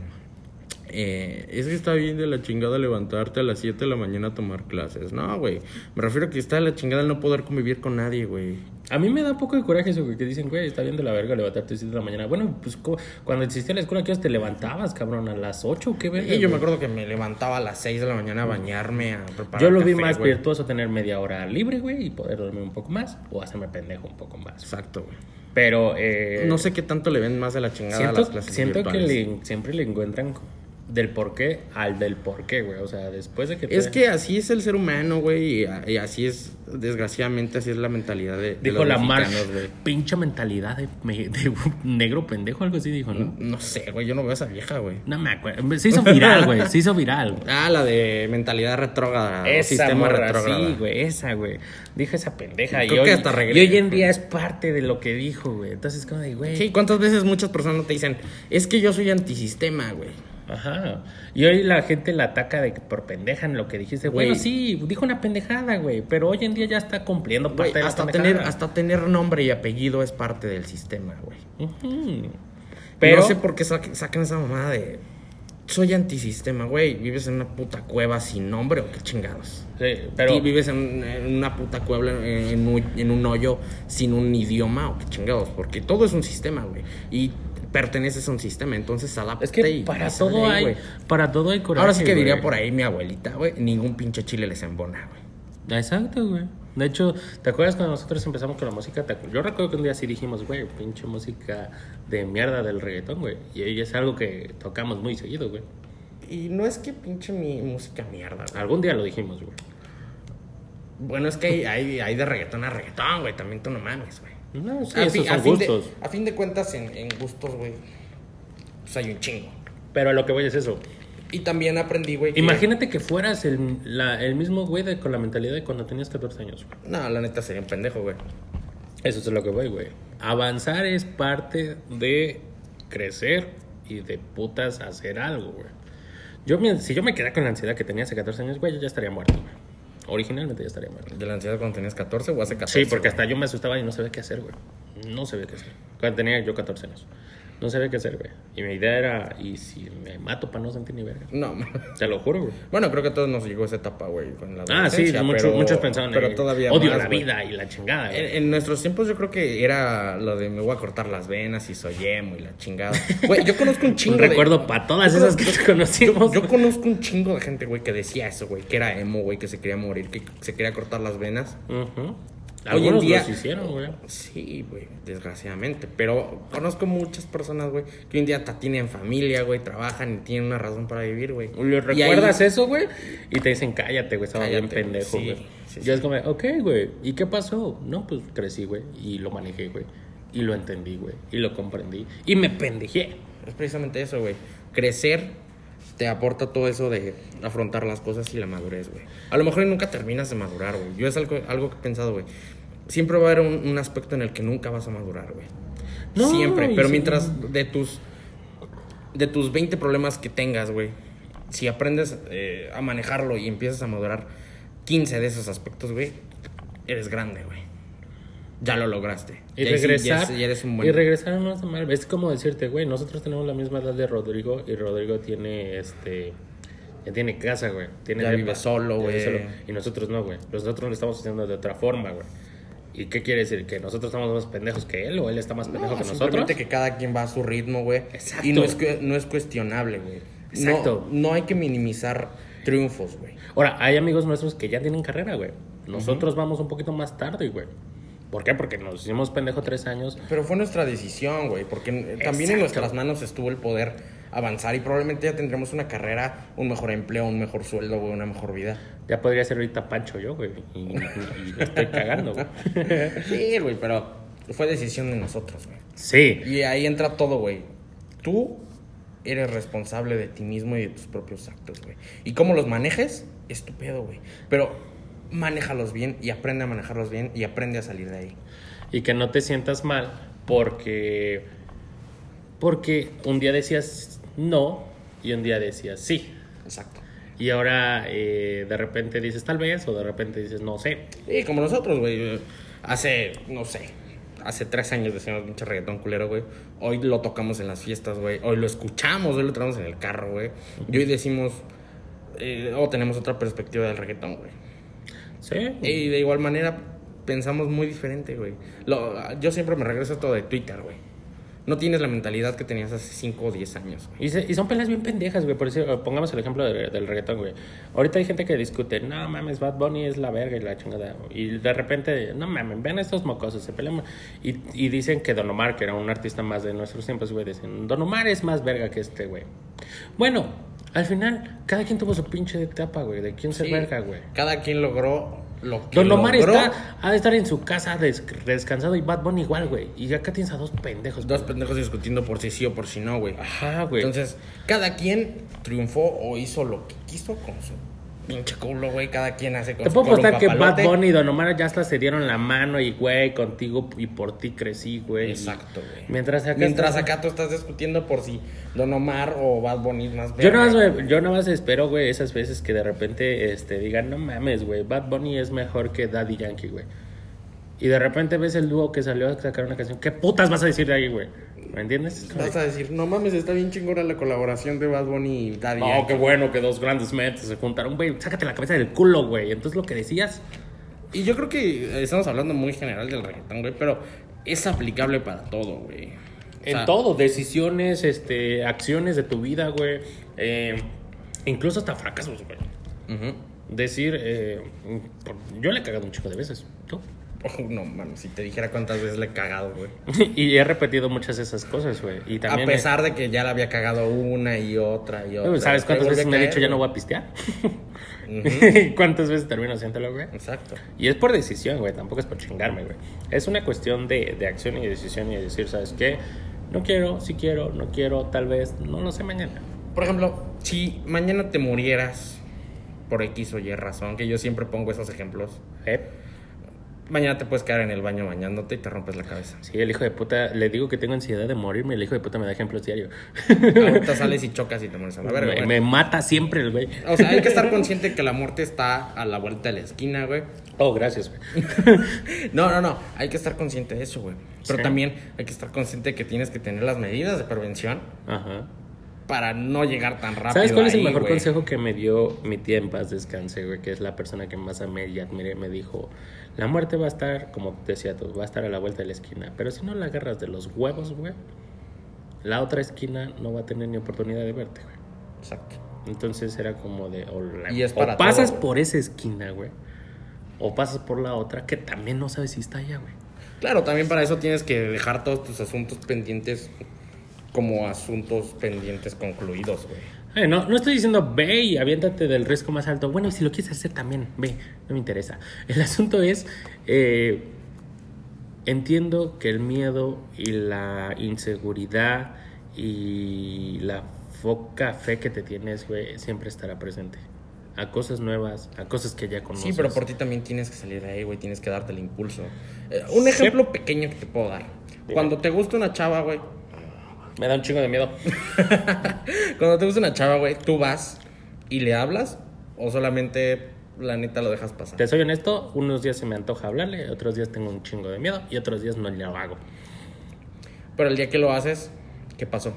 eh, es que está bien de la chingada levantarte a las 7 de la mañana a tomar clases. No, güey. Me refiero a que está de la chingada el no poder convivir con nadie, güey. A mí me da un poco de coraje eso, güey, que dicen, güey, está bien de la verga levantarte a las 7 de la mañana. Bueno, pues cuando existía la escuela, ¿qué horas te levantabas, cabrón? ¿A las 8 qué verga? Y yo me acuerdo que me levantaba a las 6 de la mañana a bañarme, a preparar Yo lo vi más güey. virtuoso tener media hora libre, güey, y poder dormir un poco más, o hacerme pendejo un poco más. Exacto, güey. Pero, eh, No sé qué tanto le ven más de la chingada a las clases siento que le- siempre le encuentran del por qué al del por qué, güey. O sea, después de que... te- Es que así es el ser humano, güey, y, y así es, desgraciadamente, así es la mentalidad de, de Dijo los la Mar, mexicanos, güey. pinche mentalidad de, de negro pendejo, algo así dijo, ¿no? No sé, güey, yo no veo a esa vieja, güey. No me acuerdo. Se hizo viral, güey. Se hizo viral. güey. Ah, la de mentalidad retrógrada, Esa sistema morra, retrógrada. sí, güey, esa, güey. Dijo esa pendeja. Creo y, hoy, que hasta y regresa. hoy en día es parte de lo que dijo, güey. Entonces, como de, güey. Sí, ¿cuántas veces muchas personas no te dicen, es que yo soy antisistema, güey? Ajá. Y hoy la gente la ataca de que por pendeja en lo que dijiste. Güey. Bueno, sí, dijo una pendejada, güey. Pero hoy en día ya está cumpliendo parte Güey, de la hasta, pendejada. tener, hasta tener nombre y apellido es parte del sistema, güey. Ujú. Pero Pero. no sé por qué sacan esa mamada de, soy antisistema, güey. ¿Vives en una puta cueva sin nombre o qué chingados? Sí, pero. Y vives en, en una puta cueva, en, en un, en un hoyo sin un idioma o qué chingados, porque todo es un sistema, güey. Y perteneces a un sistema, entonces adáptate Es que y para todo hay. güey. Para todo hay coraje. Ahora sí que diría por ahí mi abuelita, güey, ningún pinche chile les embona, güey. Exacto, güey. De hecho, ¿te acuerdas cuando nosotros empezamos con la música? ¿Te acu- Yo recuerdo que un día sí dijimos, güey, pinche música de mierda del reggaetón, güey. Y es algo que tocamos muy seguido, güey. Y no es que pinche mi música mierda. Algún día lo dijimos, güey. Bueno, es que hay, hay, hay de reggaetón a reggaetón, güey, también tú no mames, güey. No, sí, a, esos fin, a fin de, gustos. a fin de cuentas, en, en gustos, güey, pues hay un chingo. Pero a lo que voy es eso. Y también aprendí, güey. Imagínate que fueras el, la- el mismo güey de- con la mentalidad de cuando tenías 14 años, güey. No, la neta sería un pendejo, güey. Eso es lo que voy, güey. Avanzar es parte de crecer y de putas hacer algo, güey. Yo, si yo me quedara con la ansiedad que tenía hace 14 años, güey, yo ya estaría muerto, güey. Originalmente ya estaría muerto. ¿De la ansiedad cuando tenías 14 o hace 14? Sí, porque hasta yo me asustaba y no sabía qué hacer, güey. No sabía qué hacer. Cuando tenía yo 14 años. No sabía qué hacer, güey. Y mi idea era, ¿y si me mato para no sentir ni verga? No. Te lo juro, güey. Bueno, creo que a todos nos llegó esa etapa, güey, con la Ah, sí, adolescencia, muchos, pero- muchos pensaban Pero todavía odio más, la güey. vida y la chingada, güey. En, en nuestros tiempos yo creo que era lo de me voy a cortar las venas y soy emo y la chingada. Güey, yo conozco un chingo Un de- recuerdo para todas esas que conocimos. Yo conozco un chingo de gente, güey, que decía eso, güey, que era emo, güey, que se quería morir, que se quería cortar las venas. Ujú. Hoy en Algunos día- los hicieron, güey. Sí, güey, desgraciadamente. Pero conozco muchas personas, güey, que hoy en día hasta tienen familia, güey, trabajan y tienen una razón para vivir, güey. Le recuerdas ahí- eso, güey, y te dicen, cállate, güey, estaba bien pendejo, sí, güey. sí, Yo sí. es como, ok, güey, ¿y qué pasó? No, pues crecí, güey, y lo manejé, güey, y lo entendí, güey, y lo comprendí, y me pendejé. Es precisamente eso, güey. Crecer te aporta todo eso de afrontar las cosas y la madurez, güey. A lo mejor nunca terminas de madurar, güey. Yo es algo, algo que he pensado, güey. Siempre va a haber un, un aspecto en el que nunca vas a madurar, güey. No, Siempre. Pero sí. mientras de tus, de tus 20 problemas que tengas, güey, si aprendes eh, a manejarlo y empiezas a madurar 15 de esos aspectos, güey, eres grande, güey. Ya lo lograste. Y Ya regresar, ya- ya eres un buen... y regresar no está mal. Es como decirte, güey, nosotros tenemos la misma edad de Rodrigo y Rodrigo tiene, este, ya tiene casa, güey. Tiene Ya vive solo, güey. solo. Y nosotros no, güey. Nosotros lo estamos haciendo de otra forma, güey. ¿Y qué quiere decir? ¿Que nosotros estamos más pendejos que él o él está más pendejo No, que nosotros? simplemente que cada quien va a su ritmo, güey. Exacto. Y no es, no es cuestionable, güey. Exacto. No, no hay que minimizar triunfos, güey. Ahora, hay amigos nuestros que ya tienen carrera, güey. Nosotros vamos un poquito más tarde, güey. ¿Por qué? Porque nos hicimos pendejo tres años. Pero fue nuestra decisión, güey. Porque eh, también Exacto. en nuestras manos estuvo el poder avanzar y probablemente ya tendremos una carrera, un mejor empleo, un mejor sueldo, güey, una mejor vida. Ya podría ser ahorita Pancho yo, güey. Y, y, estoy cagando, güey. Sí, güey, pero fue decisión de nosotros, güey. Sí. Y ahí entra todo, güey. Tú eres responsable de ti mismo y de tus propios actos, güey. Y cómo los manejes, es tu pedo, güey. Pero manéjalos bien y aprende a manejarlos bien y aprende a salir de ahí. Y que no te sientas mal porque. Porque un día decías no y un día decías sí. Exacto. Y ahora eh, de repente dices tal vez o de repente dices no sé. Y como nosotros, güey. Hace, no sé, hace tres años decíamos mucho reggaetón culero, güey. Hoy lo tocamos en las fiestas, güey. Hoy lo escuchamos, hoy lo traemos en el carro, güey. Y hoy decimos, eh, o tenemos otra perspectiva del reggaetón, güey. Sí. Y de igual manera pensamos muy diferente, güey. Lo- yo siempre me regreso a esto de Twitter, güey. No tienes la mentalidad que tenías hace 5 o 10 años. Y, se- y son peleas bien pendejas, güey. Por eso, pongamos el ejemplo de- del reggaetón, güey. Ahorita hay gente que discute, no mames, Bad Bunny es la verga y la chingada. Y de repente, no mames, ven a estos mocosos, se pelean. Y, y dicen que Don Omar, que era un artista más de nuestros tiempos, güey, dicen, Don Omar es más verga que este, güey. Bueno, al final, cada quien tuvo su pinche etapa, güey, de quién Sí. verga, güey. Cada quien logró lo que Don Omar logró. está, ha de estar en su casa des- descansado y Bad Bunny igual, güey. Y acá tienes a dos pendejos. Dos güey. pendejos discutiendo por si sí o por si no, güey. Ajá, güey. Entonces, cada quien triunfó o hizo lo que quiso con su pinche culo, güey. Cada quien hace con Te puedo apostar que Bad. Bunny y Don Omar ya hasta se dieron la mano y, güey, contigo y por ti crecí, güey. Exacto, güey. Mientras acá. Mientras estás- acá tú estás discutiendo por si Don Omar o Bad Bunny es más Yo nada, más, yo nada más espero, güey, esas veces que de repente este, digan, no mames, güey, Bad Bunny es mejor que Daddy Yankee, güey. Y de repente ves el dúo que salió a sacar una canción. ¿Qué putas vas a decir de ahí, güey? ¿Me entiendes? Vas a decir, no mames, está bien chingona la colaboración de Bad Bunny y Daddy No, Yankee". qué bueno que dos grandes mentes se juntaron, güey. Sácate la cabeza del culo, güey. Entonces lo que decías. Y yo creo que estamos hablando muy general del reggaetón, güey, pero es aplicable para todo, güey. O En sea, todo, decisiones, este, acciones de tu vida, güey. Eh, incluso hasta fracasos, güey. Decir, eh, yo le he cagado un chico de veces, ¿tú? Oh, no, mano, si te dijera cuántas veces le he cagado, güey. y he repetido muchas de esas cosas, güey. Y A pesar de que ya la había cagado una y otra y otra. eh, ¿Sabes cuántas veces me he dicho ya no voy a pistear? ¿Cuántas veces termino haciéndolo, güey? Exacto. Y es por decisión, güey, tampoco es por chingarme, güey. Es una cuestión de, de acción y decisión y de decir, ¿sabes qué? No quiero, sí quiero, no quiero, tal vez, no lo sé mañana. Por ejemplo, si mañana te murieras por X o Y razón, que yo siempre pongo esos ejemplos, ¿Eh? Mañana te puedes quedar en el baño bañándote y te rompes la cabeza. Sí, el hijo de puta, le digo que tengo ansiedad de morirme, el hijo de puta me da ejemplos diario. Ahorita sales y chocas y te mueres a la verga, me, güey. me mata siempre el güey. O sea, hay que estar consciente que la muerte está a la vuelta de la esquina, güey. Oh, gracias, güey. No, no, no. Hay que estar consciente de eso, güey. Pero Sí. también hay que estar consciente que tienes que tener las medidas de prevención Ajá. para no llegar tan rápido. ¿Sabes cuál es el mejor consejo que me dio mi tía en paz descanse, güey? Que es la persona que más amé y admiré. Me dijo, la muerte va a estar, como decía tú, va a estar a la vuelta de la esquina. Pero si no la agarras de los huevos, güey, la otra esquina no va a tener ni oportunidad de verte, güey. Exacto. Entonces era como de, o, la- Y es o pasas todo. por esa esquina, güey. O pasas por la otra que también no sabes si está allá, güey. Claro, también para eso tienes que dejar todos tus asuntos pendientes como asuntos pendientes concluidos, güey. Eh, no, no estoy diciendo ve y aviéntate del riesgo más alto. Bueno, si lo quieres hacer también, ve, no me interesa. El asunto es, eh, entiendo que el miedo y la inseguridad y la poca fe que te tienes, güey, siempre estará presente. A cosas nuevas, a cosas que ya conoces. Sí, pero por ti también tienes que salir de ahí, güey. Tienes que darte el impulso. Eh, un ejemplo pequeño que te puedo dar. Cuando te gusta una chava, güey. Me da un chingo de miedo. Cuando te gusta una chava, güey, tú vas y le hablas o solamente la neta lo dejas pasar. Te soy honesto, unos días se me antoja hablarle, otros días tengo un chingo de miedo y otros días no lo hago. Pero el día que lo haces, ¿qué pasó?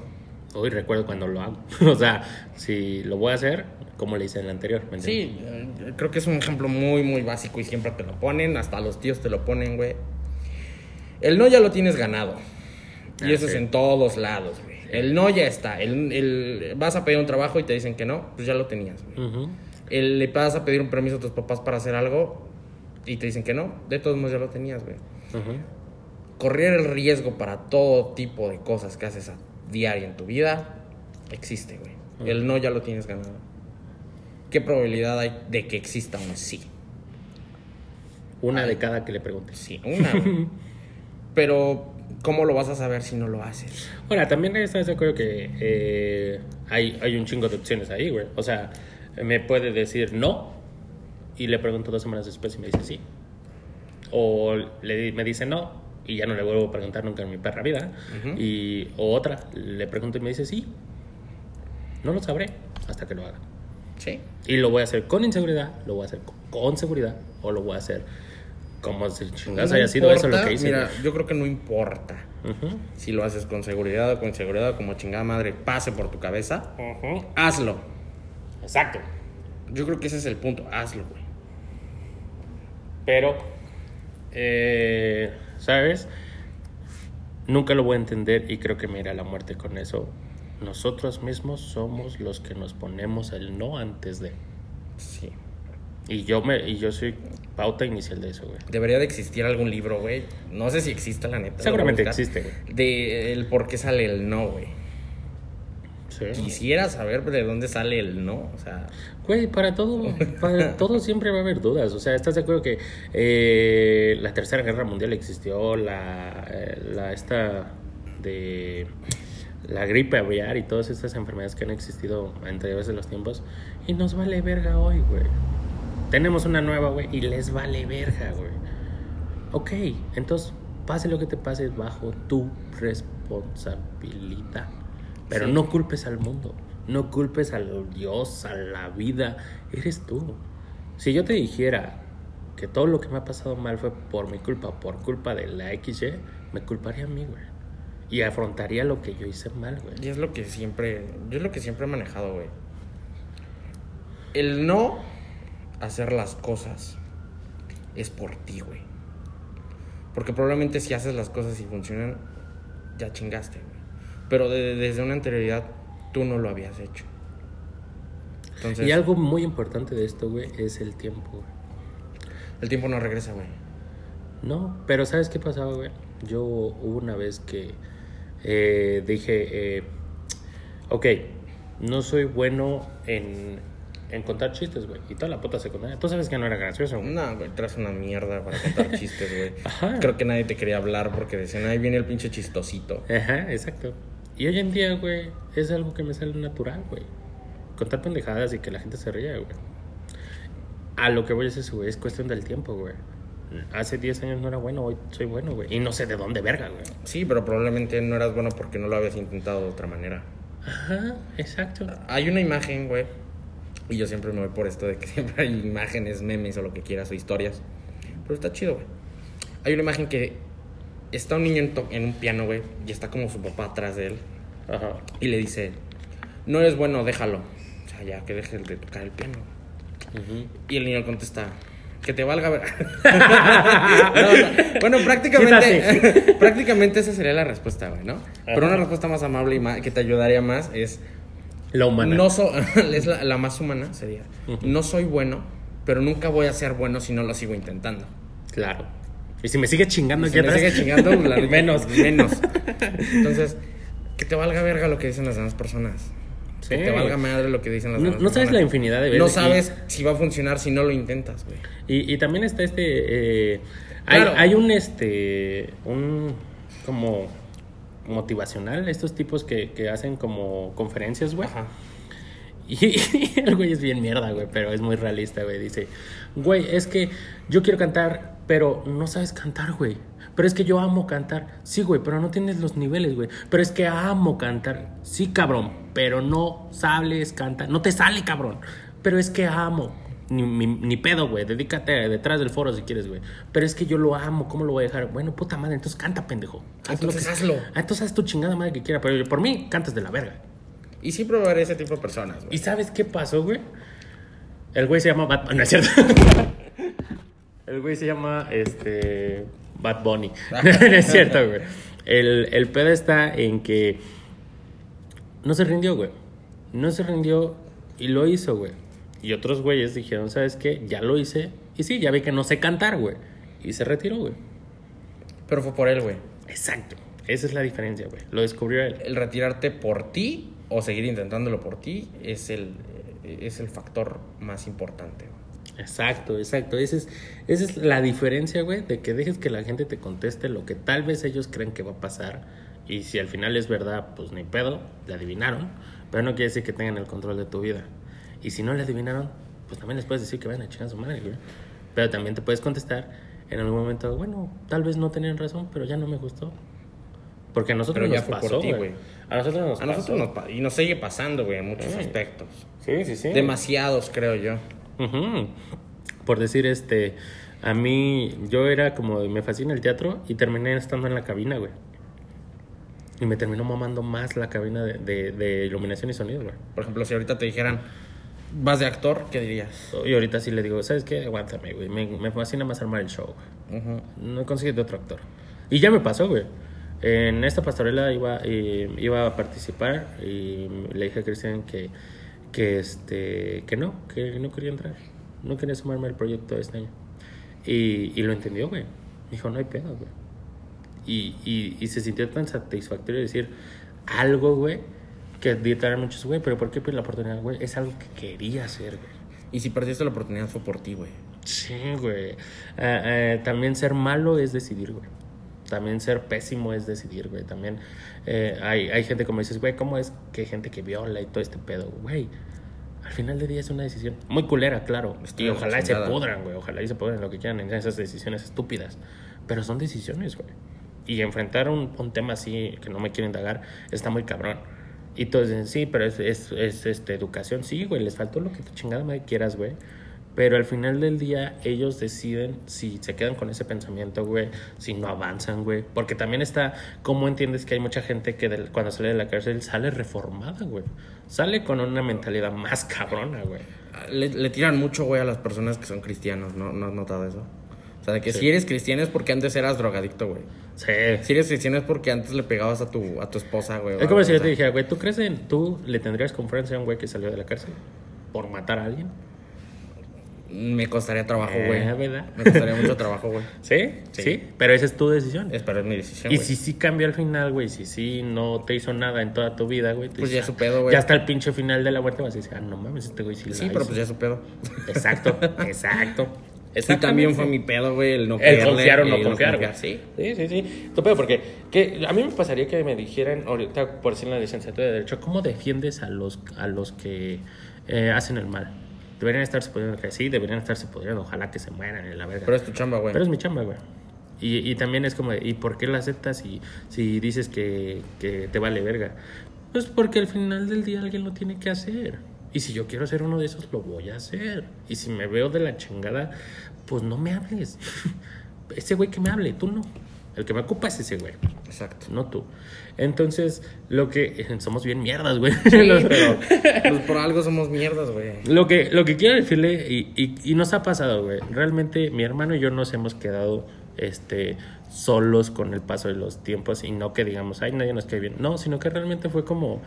Hoy recuerdo cuando lo hago. o sea, si lo voy a hacer, como le hice en el anterior. Sí, eh, creo que es un ejemplo muy, muy básico y siempre te lo ponen, hasta los tíos te lo ponen, güey. El no ya lo tienes ganado. Y eso es en todos lados, güey. El no ya está. El, el- vas a pedir un trabajo y te dicen que no, pues ya lo tenías, güey. El, le vas a pedir un permiso a tus papás para hacer algo y te dicen que no, de todos modos ya lo tenías, güey. Correr el riesgo para todo tipo de cosas que haces a diario en tu vida existe, güey. El no ya lo tienes ganado. ¿Qué probabilidad hay de que exista un sí? Una Ay. de cada que le preguntes. Sí, una. Pero, ¿cómo lo vas a saber si no lo haces? Ahora, también estás de acuerdo que eh, hay, hay un chingo de opciones ahí, güey. O sea, me puede decir no y le pregunto dos semanas después y me dice sí. O le, me dice no y ya no le vuelvo a preguntar nunca en mi perra vida. Ujú. y, o otra, le pregunto y me dice sí. No lo sabré hasta que lo haga. Sí. Y lo voy a hacer con inseguridad, lo voy a hacer con, con seguridad, o lo voy a hacer como si chingados No haya sido eso lo que hice. Mira, yo creo que no importa si lo haces con seguridad o con inseguridad, como chingada madre pase por tu cabeza, hazlo. Exacto. Yo creo que ese es el punto, hazlo, güey. Pero, eh, ¿sabes? Nunca lo voy a entender y creo que me irá a la muerte con eso. Nosotros mismos somos los que nos ponemos el no antes de. Sí. Y yo me y yo soy pauta inicial de eso, güey. Debería de existir algún libro, güey. No sé si existe, la neta. Seguramente a existe, güey. De el por qué sale el no, güey. Sí. Quisiera saber de dónde sale el no. O sea, Güey, para todo, para todo siempre va a haber dudas. O sea, ¿estás de acuerdo que eh, la Tercera Guerra Mundial existió? La, eh, la esta de la gripe aviar y todas estas enfermedades que han existido entre veces los tiempos. Y nos vale verga hoy, güey. Tenemos una nueva, güey, y les vale verga, güey. Ok, entonces pase lo que te pase bajo tu responsabilidad. Pero Sí. no culpes al mundo, no culpes al Dios, a la vida, eres tú. Si yo te dijera que todo lo que me ha pasado mal fue por mi culpa, por culpa de la XY, me culparía a mí, güey. Y afrontaría lo que yo hice mal, güey. y es lo que siempre. Yo es lo que siempre he manejado, güey. El no hacer las cosas es por ti, güey. Porque probablemente si haces las cosas y funcionan, ya chingaste, güey. Pero de- desde una anterioridad tú no lo habías hecho. Entonces, Y algo muy importante de esto, güey, es el tiempo, güey. el tiempo no regresa, güey. No, pero ¿sabes qué pasaba, güey? Yo hubo una vez que eh, dije, eh, ok, no soy bueno en, en contar chistes, güey. Y toda la puta secundaria. Tú sabes que no era gracioso, güey. No, güey, traes una mierda para contar chistes, güey. Ajá. Creo que nadie te quería hablar porque decían, ahí viene el pinche chistosito. Ajá, exacto. Y hoy en día, güey, es algo que me sale natural, güey. Contar pendejadas y que la gente se ría, güey. A lo que voy es eso, güey, es cuestión del tiempo, güey. Hace 10 años no era bueno, hoy soy bueno, güey. Y no sé de dónde verga, güey. Sí, pero probablemente no eras bueno porque no lo habías intentado de otra manera. Ajá, exacto. Hay una imagen, güey, y yo siempre me voy por esto de que siempre hay imágenes, memes o lo que quieras o historias. Pero está chido, güey. Hay una imagen que está un niño en, en un piano, güey, y está como su papá atrás de él. Ajá. Y le dice, no eres bueno, déjalo. O sea, ya que deje de tocar el piano. Ujú. Y el niño contesta, que te valga ver. No, no. Bueno, prácticamente, prácticamente esa sería la respuesta, güey, ¿no? Pero Ajá. una respuesta más amable y más, que te ayudaría más es, La humana. no so- es la, la más humana sería, no soy bueno, pero nunca voy a ser bueno si no lo sigo intentando. Claro. Y si me sigue chingando Si me sigue chingando, pues, la- Menos. menos. Entonces, que te valga verga lo que dicen las demás personas. Sí. Que te valga madre lo que dicen las No- demás no sabes personas. la infinidad de veces No y- sabes si va a funcionar si no lo intentas, güey. Y, y también está este. eh, hay, Claro. hay un este. Un. Como. Motivacional. Estos tipos que, que hacen como conferencias, güey. Ajá. Y, el güey es bien mierda, güey, pero es muy realista, güey. Dice, güey, es que yo quiero cantar, pero no sabes cantar, güey. Pero es que yo amo cantar. Sí, güey, pero no tienes los niveles, güey. Pero es que amo cantar. Sí, cabrón, pero no sabes cantar. No te sale, cabrón. Pero es que amo. Ni, ni, ni pedo, güey. Dedícate detrás del foro si quieres, güey. Pero es que yo lo amo. ¿Cómo lo voy a dejar? Bueno, puta madre, entonces canta, pendejo. Haz Entonces que- hazlo. Ah, entonces haz tu chingada madre que quiera. Pero por mí, cantas de la verga. Y sí probaré ese tipo de personas, güey. ¿Y sabes qué pasó, güey? El güey se llama Bad No es cierto. El güey se llama este Bad Bunny. no es cierto, güey. El, el pedo está en que no se rindió, güey. No se rindió y lo hizo, güey. Y otros güeyes dijeron, ¿sabes qué? Ya lo hice. Y sí, ya vi que no sé cantar, güey. Y se retiró, güey. Pero fue por él, güey. Exacto. Esa es la diferencia, güey. Lo descubrió él. El retirarte por ti o seguir intentándolo por ti es el, es el factor más importante. Exacto, exacto. Esa es, esa es la diferencia, güey, de que dejes que la gente te conteste lo que tal vez ellos creen que va a pasar. Y si al final es verdad, pues ni pedo, le adivinaron. Pero no quiere decir que tengan el control de tu vida. Y si no le adivinaron, pues también les puedes decir que vayan a chingar a su madre, güey. Pero también te puedes contestar en algún momento, bueno, tal vez no tenían razón, pero ya no me gustó. Porque a nosotros Pero ya nos fue por pasó, güey. A nosotros nos A nosotros pasó. nos pa- y nos sigue pasando, güey, en muchos Sí. aspectos. Sí, sí, sí. Demasiados, creo yo. Ujú. Por decir, este, a mí, yo era como, me fascina el teatro y terminé estando en la cabina, güey. Y me terminó mamando más la cabina de, de- de iluminación y sonido, güey. Por ejemplo, si ahorita te dijeran, vas de actor, ¿qué dirías? Y ahorita sí le digo, ¿sabes qué? Aguántame, güey. Me, me fascina más armar el show, güey. Ujú. No consigues de otro actor. Y ya me pasó, güey. En esta pastorela iba, eh, iba a participar y le dije a Cristian que, que, este, que no, que no quería entrar. No quería sumarme al proyecto este año. Y, y lo entendió, güey. Dijo, no hay pedo, güey. Y, y, y se sintió tan satisfactorio decir algo, güey, que dictaron muchos, güey, pero ¿por qué pues la oportunidad, güey? Es algo que quería hacer, güey. Y si perdiste la oportunidad fue por ti, güey. Sí, güey. Ah, ah, también ser malo es decidir, güey. También ser pésimo es decidir, güey. También eh, hay, hay gente como dices, güey, ¿cómo es que hay gente que viola y todo este pedo? Güey, al final del día es una decisión muy culera, claro. Y ojalá y se pudran, güey. Ojalá y se pudran lo que quieran en esas decisiones estúpidas. Pero son decisiones, güey. Y enfrentar un, un tema así que no me quiero indagar está muy cabrón. Y todos dicen, sí, pero es, es, es, este, educación. Sí, güey, les faltó lo que tu chingada madre quieras, güey. Pero al final del día, ellos deciden si se quedan con ese pensamiento, güey, si no avanzan, güey. Porque también está, ¿cómo entiendes que hay mucha gente que del- cuando sale de la cárcel sale reformada, güey? Sale con una mentalidad más cabrona, güey. Le, le tiran mucho, güey, a las personas que son cristianos, ¿no? ¿No has notado eso? O sea, de que Sí. si eres cristiano es porque antes eras drogadicto, güey. Sí. Si eres cristiano es porque antes le pegabas a tu, a tu esposa, güey. Es como si yo te dijera, güey, ¿tú crees en, tú le tendrías confianza a un güey que salió de la cárcel por matar a alguien? Me costaría trabajo, güey. Eh, ¿verdad? Me costaría mucho trabajo, güey. ¿Sí? Sí. ¿Sí? Pero esa es tu decisión. Es pero es mi decisión, Y güey. si sí cambia al final, güey, si sí no te hizo nada en toda tu vida, güey. Pues ya es su pedo, güey. Ya hasta el pinche final de la muerte vas a decir, ah, no mames, este güey sí la Sí, pero hizo". pues ya es su pedo. Exacto, exacto. Y también fue mi pedo, güey, el no El confiar o no confiar, güey. Sí. Sí, sí, sí. Tu pedo, porque que a mí me pasaría que me dijeran, ahorita por decir en la licenciatura de Derecho, ¿cómo defiendes a los, a los que eh, hacen el mal? Deberían estarse pudriendo, que sí, deberían estarse pudriendo, ojalá que se mueran en la verga. Pero es tu chamba, güey. Pero es mi chamba, güey. Y, y también es como, ¿y por qué la aceptas si, si dices que, que te vale verga? Pues porque al final del día alguien lo tiene que hacer. Y si yo quiero ser uno de esos, lo voy a hacer. Y si me veo de la chingada, pues no me hables. ese güey que me hable, tú no. El que me ocupa es ese güey, Exacto. no tú. Entonces, lo que... Somos bien mierdas, güey. Sí, pero pues por algo somos mierdas, güey. Lo que, lo que quiero decirle, y, y, y nos ha pasado, güey. Realmente mi hermano y yo nos hemos quedado este, solos con el paso de los tiempos y no que digamos, ay, nadie nos cae bien. No, sino que realmente fue como.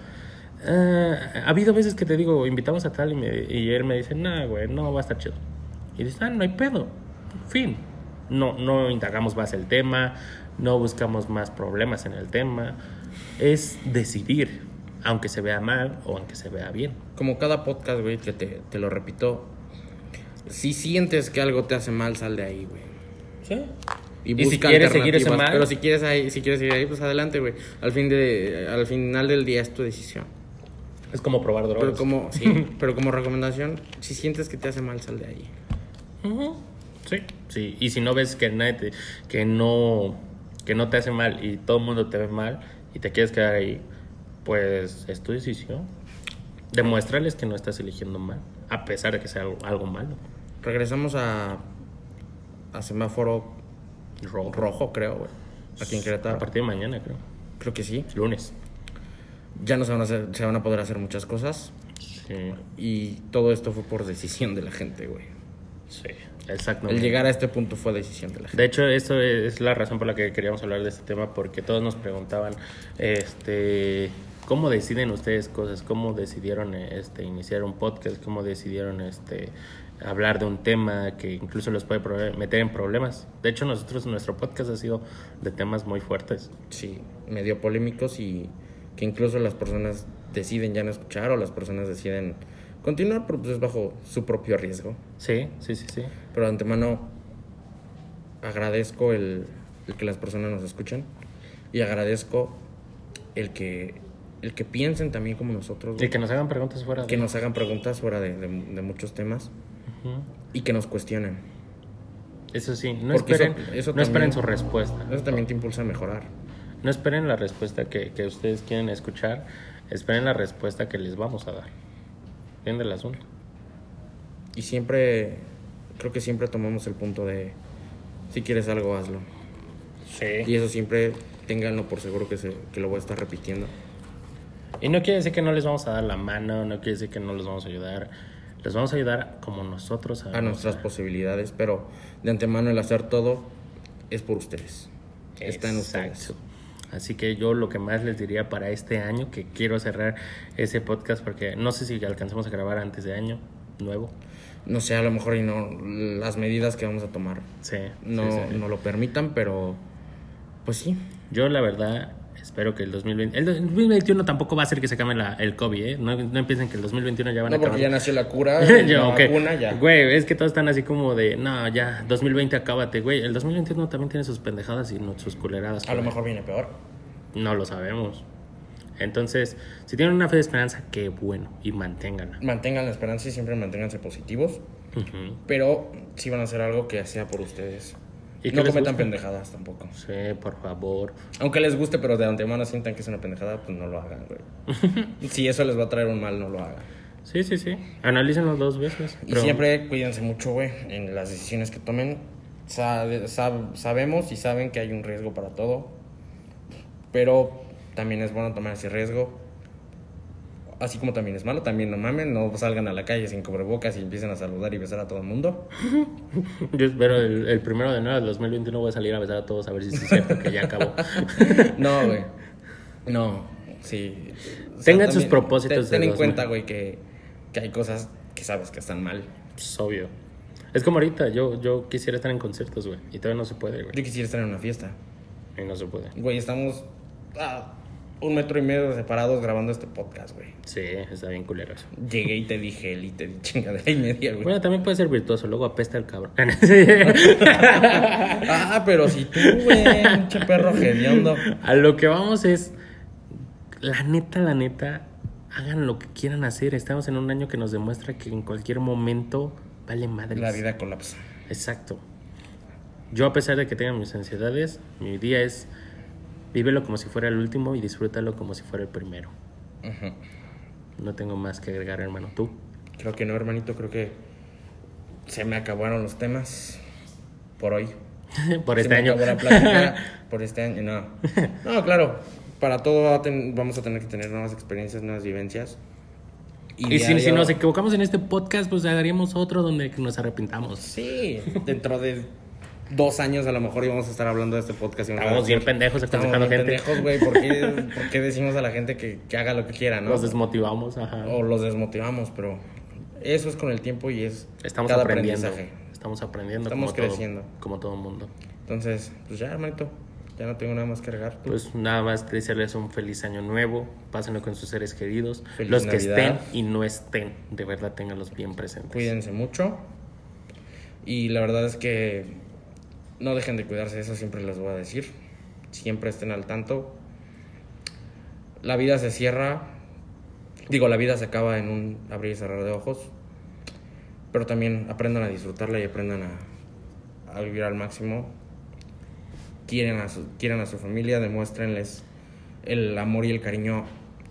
Ah, ha habido veces que te digo, invitamos a tal y, me- y él me dice, no, güey, no va a estar chido. Y dices, ah, no hay pedo. Fin. No, no indagamos más el tema, no buscamos más problemas en el tema. Es decidir, aunque se vea mal o aunque se vea bien. Como cada podcast, güey, que te, te lo repito. Si sientes que algo te hace mal, sal de ahí, güey. Sí. Y, Y si busca quieres seguir ese mal- Pero si quieres ahí, si quieres seguir ahí, pues adelante, güey. Al fin de, al final del día es tu decisión. Es como probar drogas. Pero como, sí, pero como recomendación, si sientes que te hace mal, sal de ahí. Ujú. Sí, sí. Y si no ves que nadie te- que no que no te hace mal y todo el mundo te ve mal y te quieres quedar ahí, pues es tu decisión. Demuéstrales que no estás eligiendo mal, a pesar de que sea algo, algo malo. Regresamos a, a semáforo Rojo. rojo, creo, güey. Aquí en A Querétaro. partir de mañana, creo. Creo que sí. Lunes. Ya no se van a hacer, se van a poder hacer muchas cosas. Sí, Y todo esto fue por decisión de la gente, güey. sí, exacto. El llegar a este punto fue decisión de la gente. De hecho, eso es la razón por la que queríamos hablar de este tema, porque todos nos preguntaban, este, ¿cómo deciden ustedes cosas? ¿Cómo decidieron este, iniciar un podcast? ¿Cómo decidieron este, hablar de un tema que incluso los puede meter en problemas? De hecho, nosotros, nuestro podcast ha sido de temas muy fuertes. Sí, medio polémicos y que incluso las personas deciden ya no escuchar o las personas deciden continuar, pero pues es bajo su propio riesgo. Sí, sí, sí, sí. Pero de antemano agradezco el, el que las personas nos escuchen y agradezco el que, el que piensen también como nosotros, Y que nos hagan preguntas fuera de... que nos hagan preguntas fuera de, de- de muchos temas Ujú. y que nos cuestionen. Eso sí, no Porque eso- esperen, eso no esperen también- su respuesta. Eso también te impulsa a mejorar. No esperen la respuesta que, que ustedes quieren escuchar, esperen la respuesta que les vamos a dar. Fin del asunto. Y siempre, creo que siempre tomamos el punto de, si quieres algo, hazlo. Y Sí. eso siempre, ténganlo por seguro que, se, que lo voy a estar repitiendo. Y no quiere decir que no les vamos a dar la mano, no quiere decir que no los vamos a ayudar. Les vamos a ayudar como nosotros A nuestras posibilidades, pero de antemano el hacer todo es por ustedes. Está en ustedes. Así que yo lo que más les diría para este año, que quiero cerrar ese podcast porque no sé si alcanzamos a grabar antes de año nuevo. No sé, a lo mejor y no, las medidas que vamos a tomar Sí. no, sí, sí. no lo permitan, pero pues sí. Yo la verdad espero que el 2020... El 2021 tampoco va a ser que se cambie la, el COVID, ¿eh? No, no empiecen que el 2021 ya van No a porque acabar. ya nació la cura, Yo, la vacuna ya. Güey, es que todos están así como de, no, ya, 2020 acábate, güey. El 2021 también tiene sus pendejadas y no sus culeradas. A lo mejor viene peor. No lo sabemos. Entonces, si tienen una fe de esperanza, qué bueno. Y manténganla. Mantengan la esperanza y siempre manténganse positivos, pero si van a hacer algo que sea por ustedes. Y no cometan pendejadas tampoco. Sí, por favor. Aunque les guste, pero de antemano sientan que es una pendejada, pues no lo hagan, güey. si eso les va a traer un mal, no lo hagan. Sí, sí, sí. Analícenlo dos veces. Y pero- siempre cuídense mucho, güey, en las decisiones que tomen. Sabe- sab- sabemos y saben que hay un riesgo para todo, pero también es bueno tomar ese riesgo. Así como también es malo, también no mamen, no salgan a la calle sin cubrebocas y empiecen a saludar y besar a todo el mundo. Yo espero el, el primero de enero del 2021 voy a salir a besar a todos a ver si es cierto que ya acabó. No, güey. No, sí. O Tengan sus propósitos Ten, de en 2000. cuenta, güey, que, que hay cosas que sabes que están mal. Es obvio. Es como ahorita, yo, yo quisiera estar en conciertos, güey. Y todavía no se puede, güey. Yo quisiera estar en una fiesta. Y no se puede. Güey, estamos a un metro y medio separados grabando este podcast, güey. Sí, está bien culero eso. Llegué y te dije él y te di chingadera y media, güey. Bueno, también puede ser virtuoso, luego apesta el cabrón. Ah, pero si tú, güey, pinche perro hediondo. a lo que vamos es, la neta, la neta, hagan lo que quieran hacer. Estamos en un año que nos demuestra que en cualquier momento vale madre. La vida colapsa. Exacto. Yo a pesar de que tenga mis ansiedades, mi día es vívelo como si fuera el último y disfrútalo como si fuera el primero. No tengo más que agregar, hermano. ¿Tú? Creo que no, hermanito, creo que se me acabaron los temas por hoy. Por Se este año. plática por este año, no. No, claro. Para todo vamos a tener que tener nuevas experiencias, nuevas vivencias. Y si, si nos equivocamos en este podcast, pues haríamos otro donde nos arrepintamos. Sí, dentro de dos años a lo mejor íbamos a estar hablando de este podcast. y Estamos bien pendejos Estamos aconsejando gente. pendejos, güey. ¿Por qué, por qué decimos a la gente que, que haga lo que quiera, no? Nos desmotivamos, ajá. o los desmotivamos, pero eso es con el tiempo y es Estamos cada aprendiendo. aprendizaje. Estamos aprendiendo. Estamos como todo- creciendo. como todo mundo. Entonces, pues ya, hermanito, ya no tengo nada más que agregar. ¿Tú? Pues nada más desearles un feliz año nuevo. Pásenlo con sus seres queridos. Feliz los que estén y no estén, de verdad ténganlos bien presentes. Cuídense mucho. Y la verdad es que no dejen de cuidarse, eso siempre les voy a decir. Siempre estén al tanto. La vida se cierra. Digo, la vida se acaba en un abrir y cerrar de ojos. Pero también aprendan a disfrutarla y aprendan a, vivir al máximo. Quieren a, su, quieren a su familia, demuéstrenles el amor y el cariño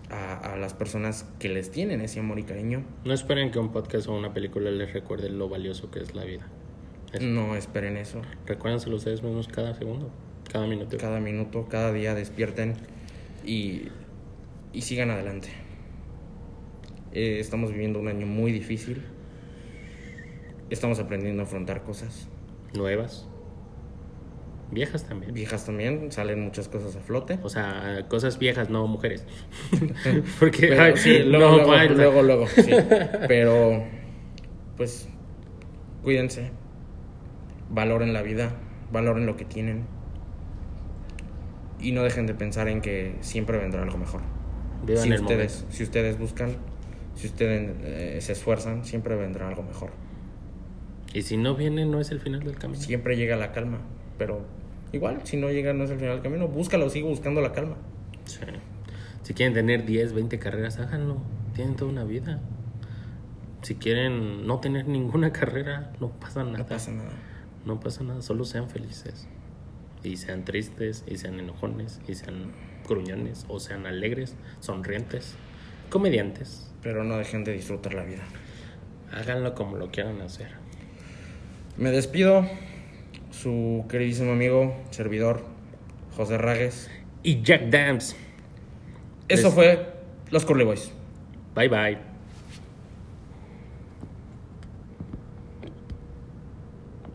a las personas que les tienen ese amor y cariño. No esperen que un podcast o una película les recuerde lo valioso que es la vida. No esperen eso. Recuérdenselo ustedes mismos cada segundo, cada minuto. Cada minuto, cada día despierten y, y sigan adelante. Eh, estamos viviendo un año muy difícil. Estamos aprendiendo a afrontar cosas. Nuevas. Viejas también. Viejas también, salen muchas cosas a flote. O sea, cosas viejas, no mujeres. Porque, Pero, ay, sí, luego, no, luego, luego, luego, sí. Pero, pues, cuídense. Valoren la vida, valoren lo que tienen. Y no dejen de pensar en que siempre vendrá algo mejor. Vivan si el ustedes, si ustedes buscan, si ustedes eh, se esfuerzan, siempre vendrá algo mejor. Y si no viene, no es el final del camino. Siempre llega la calma, pero igual, si no llega, no es el final del camino. Búscalo, sigue buscando la calma. Sí. Si quieren tener 10, 20 carreras, háganlo. Tienen toda una vida. Si quieren no tener ninguna carrera, no pasa nada. No pasa nada. No pasa nada, solo sean felices. Y sean tristes, y sean enojones, y sean gruñones, o sean alegres, sonrientes, comediantes. Pero no dejen de disfrutar la vida. Háganlo como lo quieran hacer. Me despido, su queridísimo amigo, servidor, José Ragues. Y Jack Dams. Eso Les- fue Los Curly Boys. Bye bye.